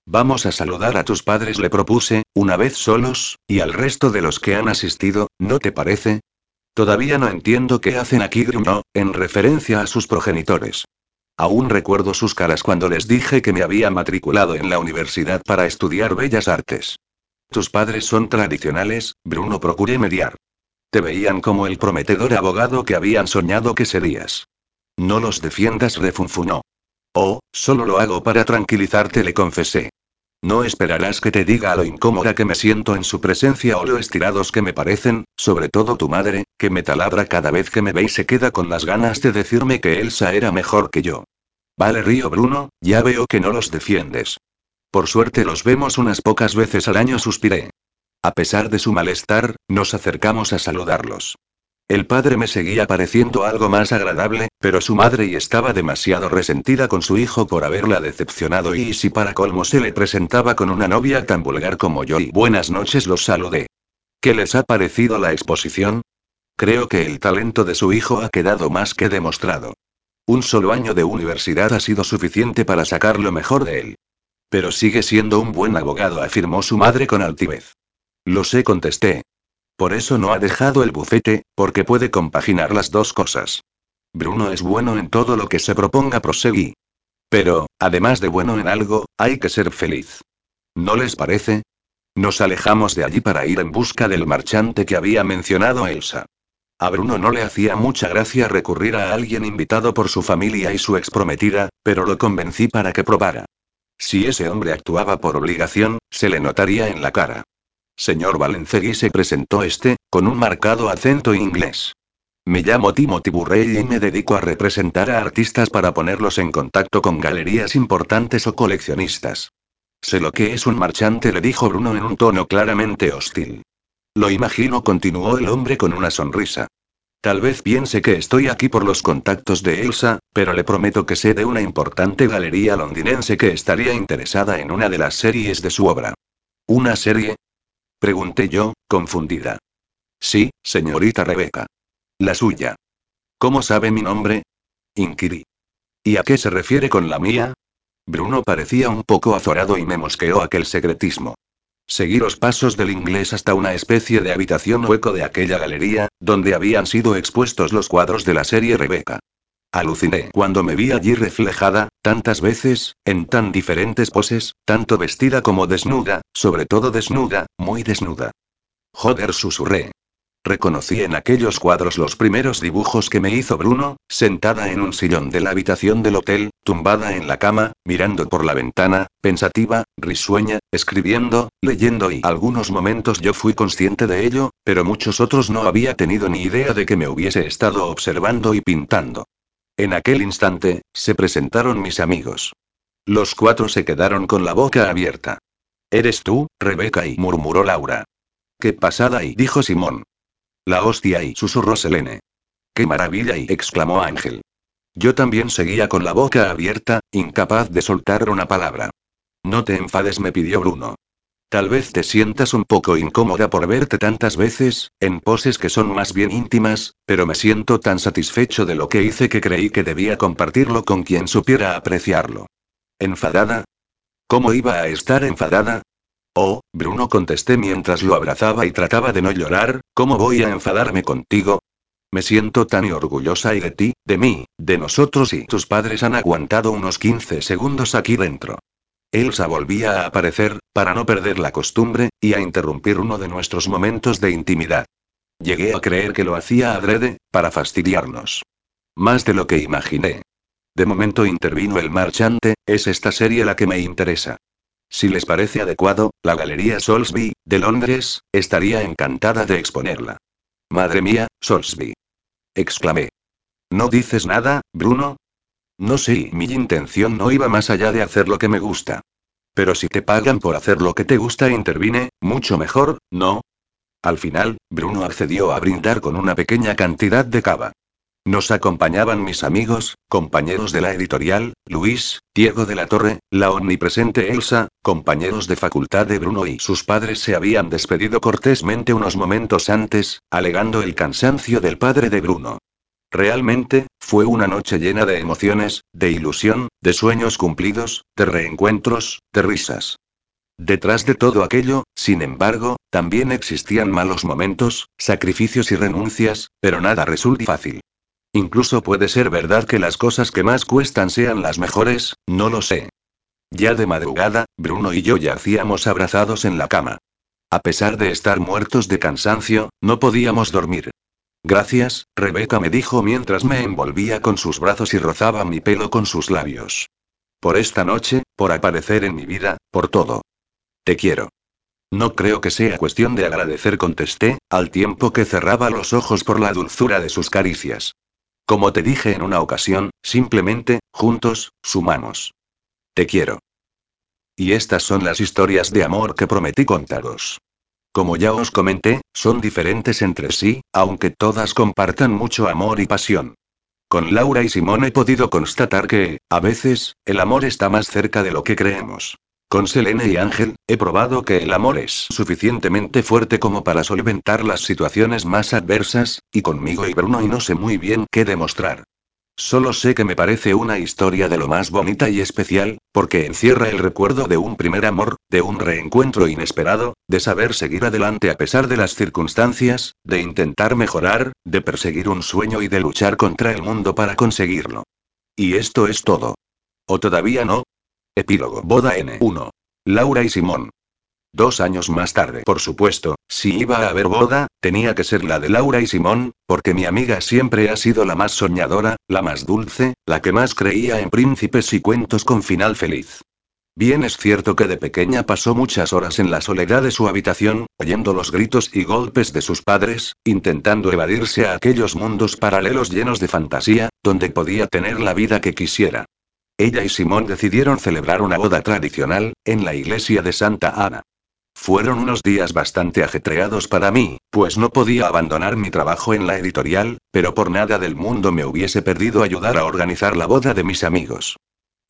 Vamos a saludar a tus padres, le propuse, una vez solos, y al resto de los que han asistido, ¿no te parece? Todavía no entiendo qué hacen aquí, Bruno, en referencia a sus progenitores. Aún recuerdo sus caras cuando les dije que me había matriculado en la universidad para estudiar bellas artes. Tus padres son tradicionales, Bruno procuré mediar. Te veían como el prometedor abogado que habían soñado que serías. No los defiendas, refunfunó. Oh, solo lo hago para tranquilizarte, le confesé. No esperarás que te diga lo incómoda que me siento en su presencia o lo estirados que me parecen, sobre todo tu madre, que me taladra cada vez que me ve y se queda con las ganas de decirme que Elsa era mejor que yo. Vale, río Bruno, ya veo que no los defiendes. Por suerte los vemos unas pocas veces al año, suspiré. A pesar de su malestar, nos acercamos a saludarlos. El padre me seguía pareciendo algo más agradable, pero su madre y estaba demasiado resentida con su hijo por haberla decepcionado y si para colmo se le presentaba con una novia tan vulgar como yo y buenas noches los saludé. ¿Qué les ha parecido la exposición? Creo que el talento de su hijo ha quedado más que demostrado. Un solo año de universidad ha sido suficiente para sacar lo mejor de él. Pero sigue siendo un buen abogado, afirmó su madre con altivez. Lo sé, contesté. Por eso no ha dejado el bufete, porque puede compaginar las dos cosas. Bruno es bueno en todo lo que se proponga, proseguí. Pero, además de bueno en algo, hay que ser feliz. ¿No les parece? Nos alejamos de allí para ir en busca del marchante que había mencionado Elsa. A Bruno no le hacía mucha gracia recurrir a alguien invitado por su familia y su exprometida, pero lo convencí para que probara. Si ese hombre actuaba por obligación, se le notaría en la cara. Señor Valencegui se presentó este, con un marcado acento inglés. Me llamo Timothy Burrell y me dedico a representar a artistas para ponerlos en contacto con galerías importantes o coleccionistas. Sé lo que es un marchante, le dijo Bruno en un tono claramente hostil. Lo imagino, continuó el hombre con una sonrisa. Tal vez piense que estoy aquí por los contactos de Elsa, pero le prometo que sé de una importante galería londinense que estaría interesada en una de las series de su obra. ¿Una serie? Pregunté yo, confundida. Sí, señorita Rebeca. La suya. ¿Cómo sabe mi nombre? Inquirí. ¿Y a qué se refiere con la mía? Bruno parecía un poco azorado y me mosqueó aquel secretismo. Seguí los pasos del inglés hasta una especie de habitación hueco de aquella galería, donde habían sido expuestos los cuadros de la serie Rebeca. Aluciné cuando me vi allí reflejada, tantas veces, en tan diferentes poses, tanto vestida como desnuda, sobre todo desnuda, muy desnuda. Joder, susurré. Reconocí en aquellos cuadros los primeros dibujos que me hizo Bruno, sentada en un sillón de la habitación del hotel, tumbada en la cama, mirando por la ventana, pensativa, risueña, escribiendo, leyendo y algunos momentos yo fui consciente de ello, pero muchos otros no había tenido ni idea de que me hubiese estado observando y pintando. En aquel instante, se presentaron mis amigos. Los cuatro se quedaron con la boca abierta. ¿Eres tú, Rebeca? y murmuró Laura. Qué pasada y dijo Simón. La hostia y susurró Selene. ¡Qué maravilla! y exclamó Ángel. Yo también seguía con la boca abierta, incapaz de soltar una palabra. No te enfades, me pidió Bruno. Tal vez te sientas un poco incómoda por verte tantas veces, en poses que son más bien íntimas, pero me siento tan satisfecho de lo que hice que creí que debía compartirlo con quien supiera apreciarlo. ¿Enfadada? ¿Cómo iba a estar enfadada? Oh, Bruno contesté mientras lo abrazaba y trataba de no llorar, ¿cómo voy a enfadarme contigo? Me siento tan orgullosa y de ti, de mí, de nosotros y tus padres han aguantado unos 15 segundos aquí dentro. Elsa volvía a aparecer, para no perder la costumbre, y a interrumpir uno de nuestros momentos de intimidad. Llegué a creer que lo hacía adrede, para fastidiarnos. Más de lo que imaginé. De momento intervino el marchante, es esta serie la que me interesa. Si les parece adecuado, la Galería Solsby, de Londres, estaría encantada de exponerla. Madre mía, Solsby. exclamé. ¿No dices nada, Bruno? No sé, mi intención no iba más allá de hacer lo que me gusta. Pero si te pagan por hacer lo que te gusta, intervine, mucho mejor, ¿no? Al final, Bruno accedió a brindar con una pequeña cantidad de cava. Nos acompañaban mis amigos, compañeros de la editorial, Luis, Diego de la Torre, la omnipresente Elsa, compañeros de facultad de Bruno y sus padres se habían despedido cortésmente unos momentos antes, alegando el cansancio del padre de Bruno. Realmente, fue una noche llena de emociones, de ilusión, de sueños cumplidos, de reencuentros, de risas. Detrás de todo aquello, sin embargo, también existían malos momentos, sacrificios y renuncias, pero nada resulta fácil. Incluso puede ser verdad que las cosas que más cuestan sean las mejores, no lo sé. Ya de madrugada, Bruno y yo yacíamos abrazados en la cama. A pesar de estar muertos de cansancio, no podíamos dormir. Gracias, Rebeca me dijo mientras me envolvía con sus brazos y rozaba mi pelo con sus labios. Por esta noche, por aparecer en mi vida, por todo. Te quiero. No creo que sea cuestión de agradecer, contesté, al tiempo que cerraba los ojos por la dulzura de sus caricias. Como te dije en una ocasión, simplemente, juntos, sumamos. Te quiero. Y estas son las historias de amor que prometí contaros. Como ya os comenté, son diferentes entre sí, aunque todas compartan mucho amor y pasión. Con Laura y Simón he podido constatar que, a veces, el amor está más cerca de lo que creemos. Con Selene y Ángel, he probado que el amor es suficientemente fuerte como para solventar las situaciones más adversas, y conmigo y Bruno y no sé muy bien qué demostrar. Solo sé que me parece una historia de lo más bonita y especial, porque encierra el recuerdo de un primer amor, de un reencuentro inesperado, de saber seguir adelante a pesar de las circunstancias, de intentar mejorar, de perseguir un sueño y de luchar contra el mundo para conseguirlo. Y esto es todo. ¿O todavía no? Epílogo Boda N1. Laura y Simón. Dos años más tarde, por supuesto, si iba a haber boda, tenía que ser la de Laura y Simón, porque mi amiga siempre ha sido la más soñadora, la más dulce, la que más creía en príncipes y cuentos con final feliz. Bien es cierto que de pequeña pasó muchas horas en la soledad de su habitación, oyendo los gritos y golpes de sus padres, intentando evadirse a aquellos mundos paralelos llenos de fantasía, donde podía tener la vida que quisiera. Ella y Simón decidieron celebrar una boda tradicional, en la iglesia de Santa Ana. Fueron unos días bastante ajetreados para mí, pues no podía abandonar mi trabajo en la editorial, pero por nada del mundo me hubiese perdido ayudar a organizar la boda de mis amigos.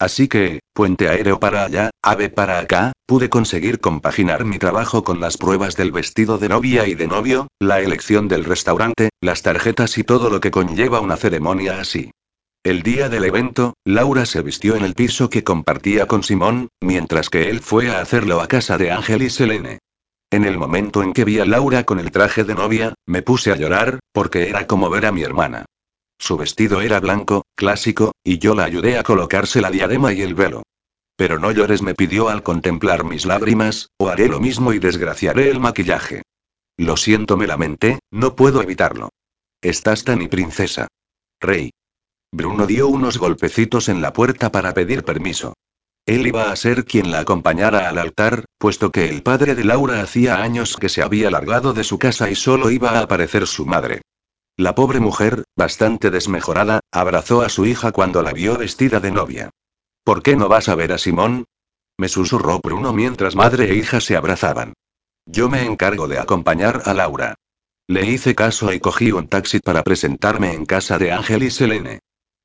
Así que, puente aéreo para allá, ave para acá, pude conseguir compaginar mi trabajo con las pruebas del vestido de novia y de novio, la elección del restaurante, las tarjetas y todo lo que conlleva una ceremonia así. El día del evento, Laura se vistió en el piso que compartía con Simón, mientras que él fue a hacerlo a casa de Ángel y Selene. En el momento en que vi a Laura con el traje de novia, me puse a llorar, porque era como ver a mi hermana. Su vestido era blanco, clásico, y yo la ayudé a colocarse la diadema y el velo. Pero no llores, me pidió al contemplar mis lágrimas, o haré lo mismo y desgraciaré el maquillaje. Lo siento, me lamenté, no puedo evitarlo. Estás tan y princesa. Rey. Bruno dio unos golpecitos en la puerta para pedir permiso. Él iba a ser quien la acompañara al altar, puesto que el padre de Laura hacía años que se había largado de su casa y solo iba a aparecer su madre. La pobre mujer, bastante desmejorada, abrazó a su hija cuando la vio vestida de novia. ¿Por qué no vas a ver a Simón? Me susurró Bruno mientras madre e hija se abrazaban. Yo me encargo de acompañar a Laura. Le hice caso y cogí un taxi para presentarme en casa de Ángel y Selene.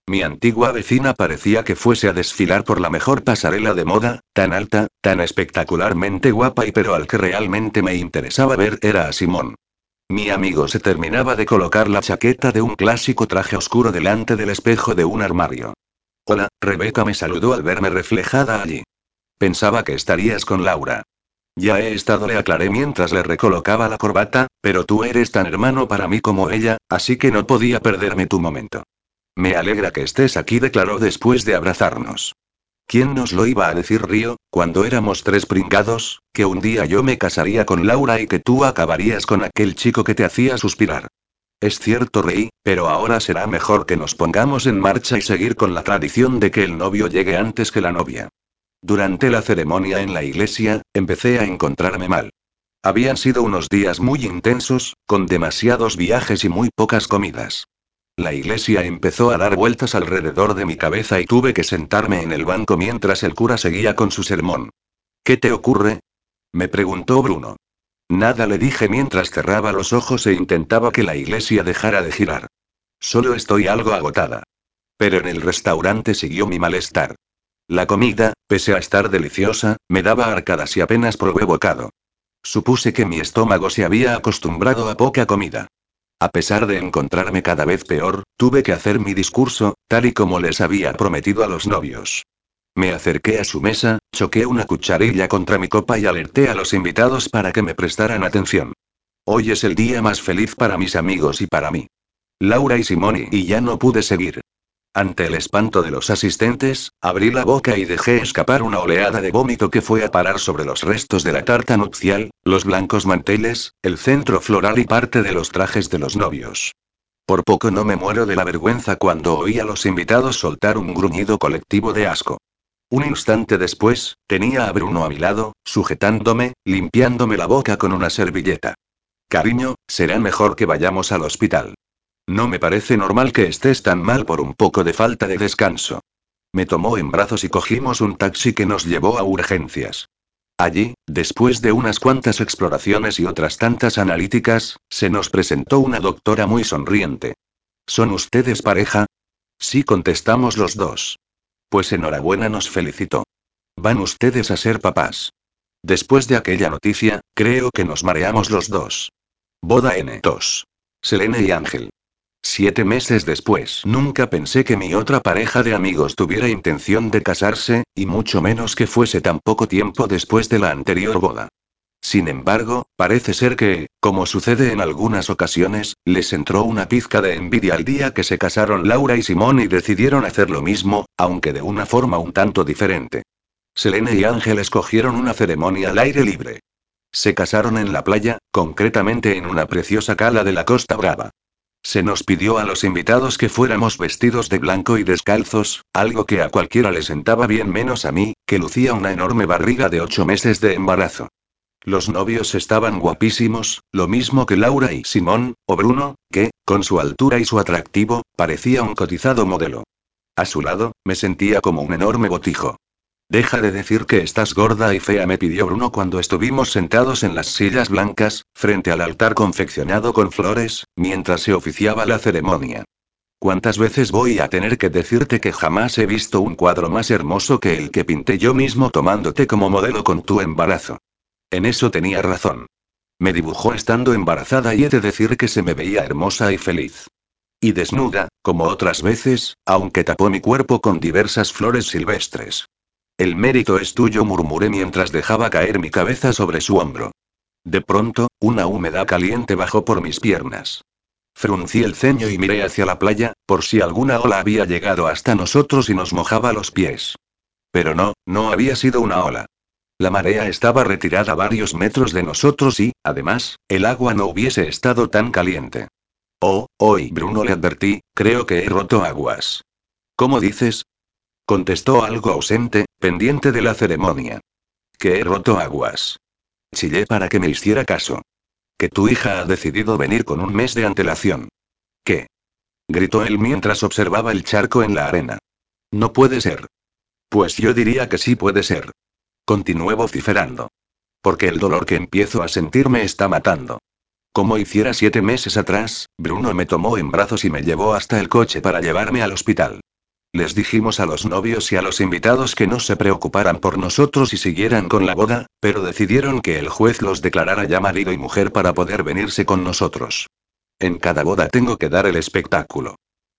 Mi antigua vecina parecía que fuese a desfilar por la mejor pasarela de moda, tan alta, tan espectacularmente guapa y pero al que realmente me interesaba ver era a Simón. Mi amigo se terminaba de colocar la chaqueta de un clásico traje oscuro delante del espejo de un armario. Hola, Rebeca me saludó al verme reflejada allí. Pensaba que estarías con Laura. Ya he estado, le aclaré mientras le recolocaba la corbata, pero tú eres tan hermano para mí como ella, así que no podía perderme tu momento. Me alegra que estés aquí, declaró después de abrazarnos. ¿Quién nos lo iba a decir, Río, cuando éramos tres pringados, que un día yo me casaría con Laura y que tú acabarías con aquel chico que te hacía suspirar? Es cierto, Rey, pero ahora será mejor que nos pongamos en marcha y seguir con la tradición de que el novio llegue antes que la novia. Durante la ceremonia en la iglesia, empecé a encontrarme mal. Habían sido unos días muy intensos, con demasiados viajes y muy pocas comidas. La iglesia empezó a dar vueltas alrededor de mi cabeza y tuve que sentarme en el banco mientras el cura seguía con su sermón. ¿Qué te ocurre? me preguntó Bruno. Nada le dije mientras cerraba los ojos e intentaba que la iglesia dejara de girar. Solo estoy algo agotada. Pero en el restaurante siguió mi malestar. La comida, pese a estar deliciosa, me daba arcadas y apenas probé bocado. Supuse que mi estómago se había acostumbrado a poca comida. A pesar de encontrarme cada vez peor, tuve que hacer mi discurso, tal y como les había prometido a los novios. Me acerqué a su mesa, choqué una cucharilla contra mi copa y alerté a los invitados para que me prestaran atención. Hoy es el día más feliz para mis amigos y para mí. Laura y Simone y ya no pude seguir. Ante el espanto de los asistentes, abrí la boca y dejé escapar una oleada de vómito que fue a parar sobre los restos de la tarta nupcial, los blancos manteles, el centro floral y parte de los trajes de los novios. Por poco no me muero de la vergüenza cuando oí a los invitados soltar un gruñido colectivo de asco. Un instante después, tenía a Bruno a mi lado, sujetándome, limpiándome la boca con una servilleta. Cariño, será mejor que vayamos al hospital. No me parece normal que estés tan mal por un poco de falta de descanso. Me tomó en brazos y cogimos un taxi que nos llevó a urgencias. Allí, después de unas cuantas exploraciones y otras tantas analíticas, se nos presentó una doctora muy sonriente. ¿Son ustedes pareja? Sí, contestamos los dos. Pues enhorabuena, nos felicitó. Van ustedes a ser papás. Después de aquella noticia, creo que nos mareamos los dos. Boda N. Tos. Selene y Ángel. Siete meses después, nunca pensé que mi otra pareja de amigos tuviera intención de casarse, y mucho menos que fuese tan poco tiempo después de la anterior boda. Sin embargo, parece ser que, como sucede en algunas ocasiones, les entró una pizca de envidia al día que se casaron Laura y Simón y decidieron hacer lo mismo, aunque de una forma un tanto diferente. Selene y Ángel escogieron una ceremonia al aire libre. Se casaron en la playa, concretamente en una preciosa cala de la Costa Brava. Se nos pidió a los invitados que fuéramos vestidos de blanco y descalzos, algo que a cualquiera le sentaba bien menos a mí, que lucía una enorme barriga de ocho meses de embarazo. Los novios estaban guapísimos, lo mismo que Laura y Simón, o Bruno, que, con su altura y su atractivo, parecía un cotizado modelo. A su lado, me sentía como un enorme botijo. Deja de decir que estás gorda y fea, me pidió Bruno cuando estuvimos sentados en las sillas blancas, frente al altar confeccionado con flores, mientras se oficiaba la ceremonia. ¿Cuántas veces voy a tener que decirte que jamás he visto un cuadro más hermoso que el que pinté yo mismo tomándote como modelo con tu embarazo? En eso tenía razón. Me dibujó estando embarazada y he de decir que se me veía hermosa y feliz. Y desnuda, como otras veces, aunque tapó mi cuerpo con diversas flores silvestres. El mérito es tuyo, murmuré mientras dejaba caer mi cabeza sobre su hombro. De pronto, una humedad caliente bajó por mis piernas. Fruncí el ceño y miré hacia la playa, por si alguna ola había llegado hasta nosotros y nos mojaba los pies. Pero no, no había sido una ola. La marea estaba retirada varios metros de nosotros y, además, el agua no hubiese estado tan caliente. Oh, hoy Bruno le advertí, creo que he roto aguas. ¿Cómo dices? Contestó algo ausente, pendiente de la ceremonia. Que he roto aguas. Chillé para que me hiciera caso. Que tu hija ha decidido venir con un mes de antelación. ¿Qué? Gritó él mientras observaba el charco en la arena. No puede ser. Pues yo diría que sí puede ser. Continué vociferando. Porque el dolor que empiezo a sentir me está matando. Como hiciera siete meses atrás, Bruno me tomó en brazos y me llevó hasta el coche para llevarme al hospital. Les dijimos a los novios y a los invitados que no se preocuparan por nosotros y siguieran con la boda, pero decidieron que el juez los declarara ya marido y mujer para poder venirse con nosotros. En cada boda tengo que dar el espectáculo.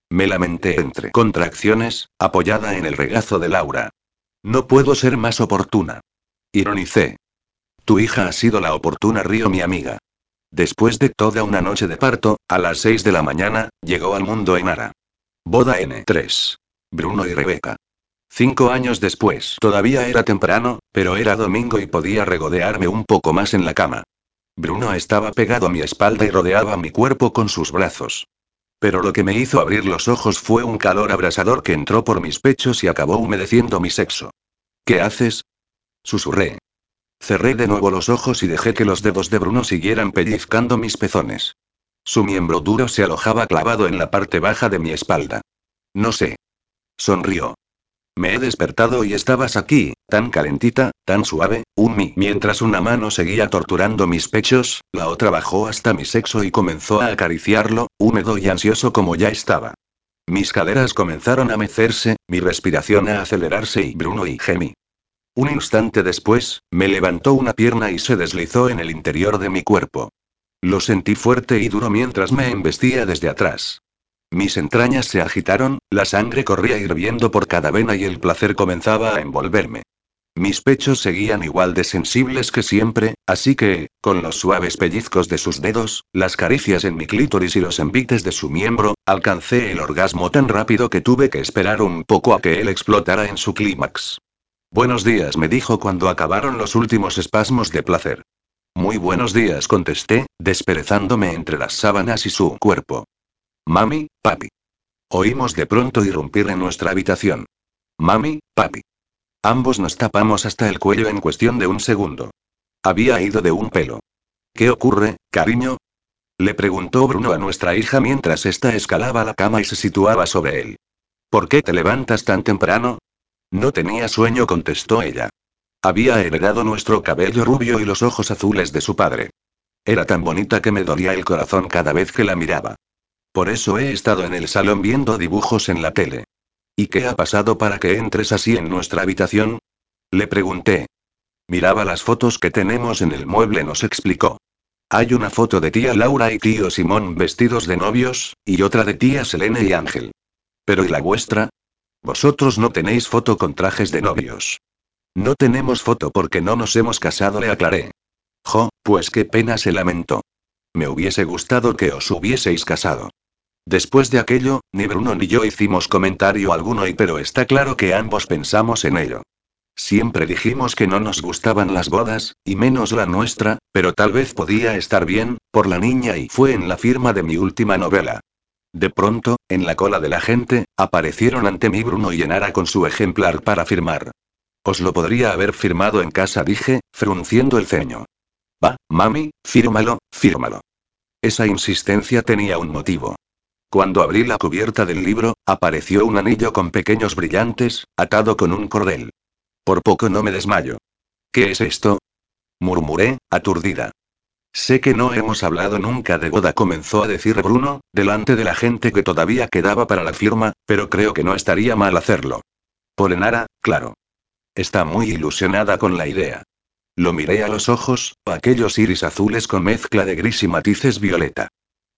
Me lamenté entre contracciones, apoyada en el regazo de Laura. No puedo ser más oportuna. Ironicé. Tu hija ha sido la oportuna Río mi amiga. Después de toda una noche de parto, a las 6 de la mañana, llegó al mundo Enara. Boda N3. Bruno y Rebeca. Cinco años después. Todavía era temprano, pero era domingo y podía regodearme un poco más en la cama. Bruno estaba pegado a mi espalda y rodeaba mi cuerpo con sus brazos. Pero lo que me hizo abrir los ojos fue un calor abrasador que entró por mis pechos y acabó humedeciendo mi sexo. ¿Qué haces? Susurré. Cerré de nuevo los ojos y dejé que los dedos de Bruno siguieran pellizcando mis pezones. Su miembro duro se alojaba clavado en la parte baja de mi espalda. No sé. Sonrió. Me he despertado y estabas aquí, tan calentita, tan suave, un mi. Mientras una mano seguía torturando mis pechos, la otra bajó hasta mi sexo y comenzó a acariciarlo, húmedo y ansioso como ya estaba. Mis caderas comenzaron a mecerse, mi respiración a acelerarse y Bruno y gemí. Un instante después, me levantó una pierna y se deslizó en el interior de mi cuerpo. Lo sentí fuerte y duro mientras me embestía desde atrás. Mis entrañas se agitaron, la sangre corría hirviendo por cada vena y el placer comenzaba a envolverme. Mis pechos seguían igual de sensibles que siempre, así que, con los suaves pellizcos de sus dedos, las caricias en mi clítoris y los envites de su miembro, alcancé el orgasmo tan rápido que tuve que esperar un poco a que él explotara en su clímax. Buenos días, me dijo cuando acabaron los últimos espasmos de placer. Muy buenos días, contesté, desperezándome entre las sábanas y su cuerpo. Mami, papi. Oímos de pronto irrumpir en nuestra habitación. Mami, papi. Ambos nos tapamos hasta el cuello en cuestión de un segundo. Había ido de un pelo. ¿Qué ocurre, cariño? Le preguntó Bruno a nuestra hija mientras ésta escalaba la cama y se situaba sobre él. ¿Por qué te levantas tan temprano? No tenía sueño, contestó ella. Había heredado nuestro cabello rubio y los ojos azules de su padre. Era tan bonita que me dolía el corazón cada vez que la miraba. Por eso he estado en el salón viendo dibujos en la tele. ¿Y qué ha pasado para que entres así en nuestra habitación? Le pregunté. Miraba las fotos que tenemos en el mueble, nos explicó. Hay una foto de tía Laura y tío Simón vestidos de novios, y otra de tía Selene y Ángel. ¿Pero y la vuestra? Vosotros no tenéis foto con trajes de novios. No tenemos foto porque no nos hemos casado, le aclaré. Jo, pues qué pena se lamentó. Me hubiese gustado que os hubieseis casado. Después de aquello, ni Bruno ni yo hicimos comentario alguno y pero está claro que ambos pensamos en ello. Siempre dijimos que no nos gustaban las bodas, y menos la nuestra, pero tal vez podía estar bien, por la niña y fue en la firma de mi última novela. De pronto, en la cola de la gente, aparecieron ante mí Bruno y Enara con su ejemplar para firmar. Os lo podría haber firmado en casa, dije, frunciendo el ceño. Va, mami, fírmalo, fírmalo. Esa insistencia tenía un motivo. Cuando abrí la cubierta del libro, apareció un anillo con pequeños brillantes, atado con un cordel. Por poco no me desmayo. ¿Qué es esto? murmuré, aturdida. Sé que no hemos hablado nunca de boda, comenzó a decir Bruno, delante de la gente que todavía quedaba para la firma, pero creo que no estaría mal hacerlo. Por Enara, claro. Está muy ilusionada con la idea. Lo miré a los ojos, aquellos iris azules con mezcla de gris y matices violeta.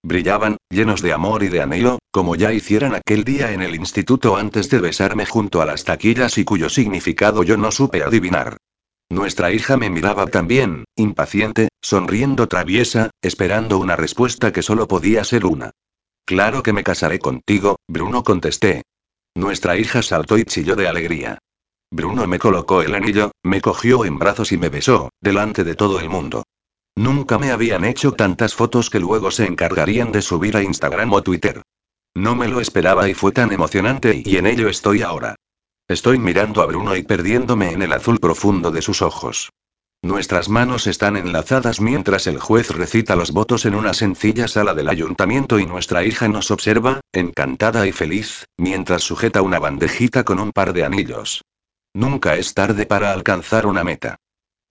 Brillaban, llenos de amor y de anhelo, como ya hicieran aquel día en el instituto antes de besarme junto a las taquillas y cuyo significado yo no supe adivinar. Nuestra hija me miraba también, impaciente, sonriendo traviesa, esperando una respuesta que solo podía ser una. Claro que me casaré contigo, Bruno contesté. Nuestra hija saltó y chilló de alegría. Bruno me colocó el anillo, me cogió en brazos y me besó, delante de todo el mundo. Nunca me habían hecho tantas fotos que luego se encargarían de subir a Instagram o Twitter. No me lo esperaba y fue tan emocionante y en ello estoy ahora. Estoy mirando a Bruno y perdiéndome en el azul profundo de sus ojos. Nuestras manos están enlazadas mientras el juez recita los votos en una sencilla sala del ayuntamiento y nuestra hija nos observa, encantada y feliz, mientras sujeta una bandejita con un par de anillos. Nunca es tarde para alcanzar una meta.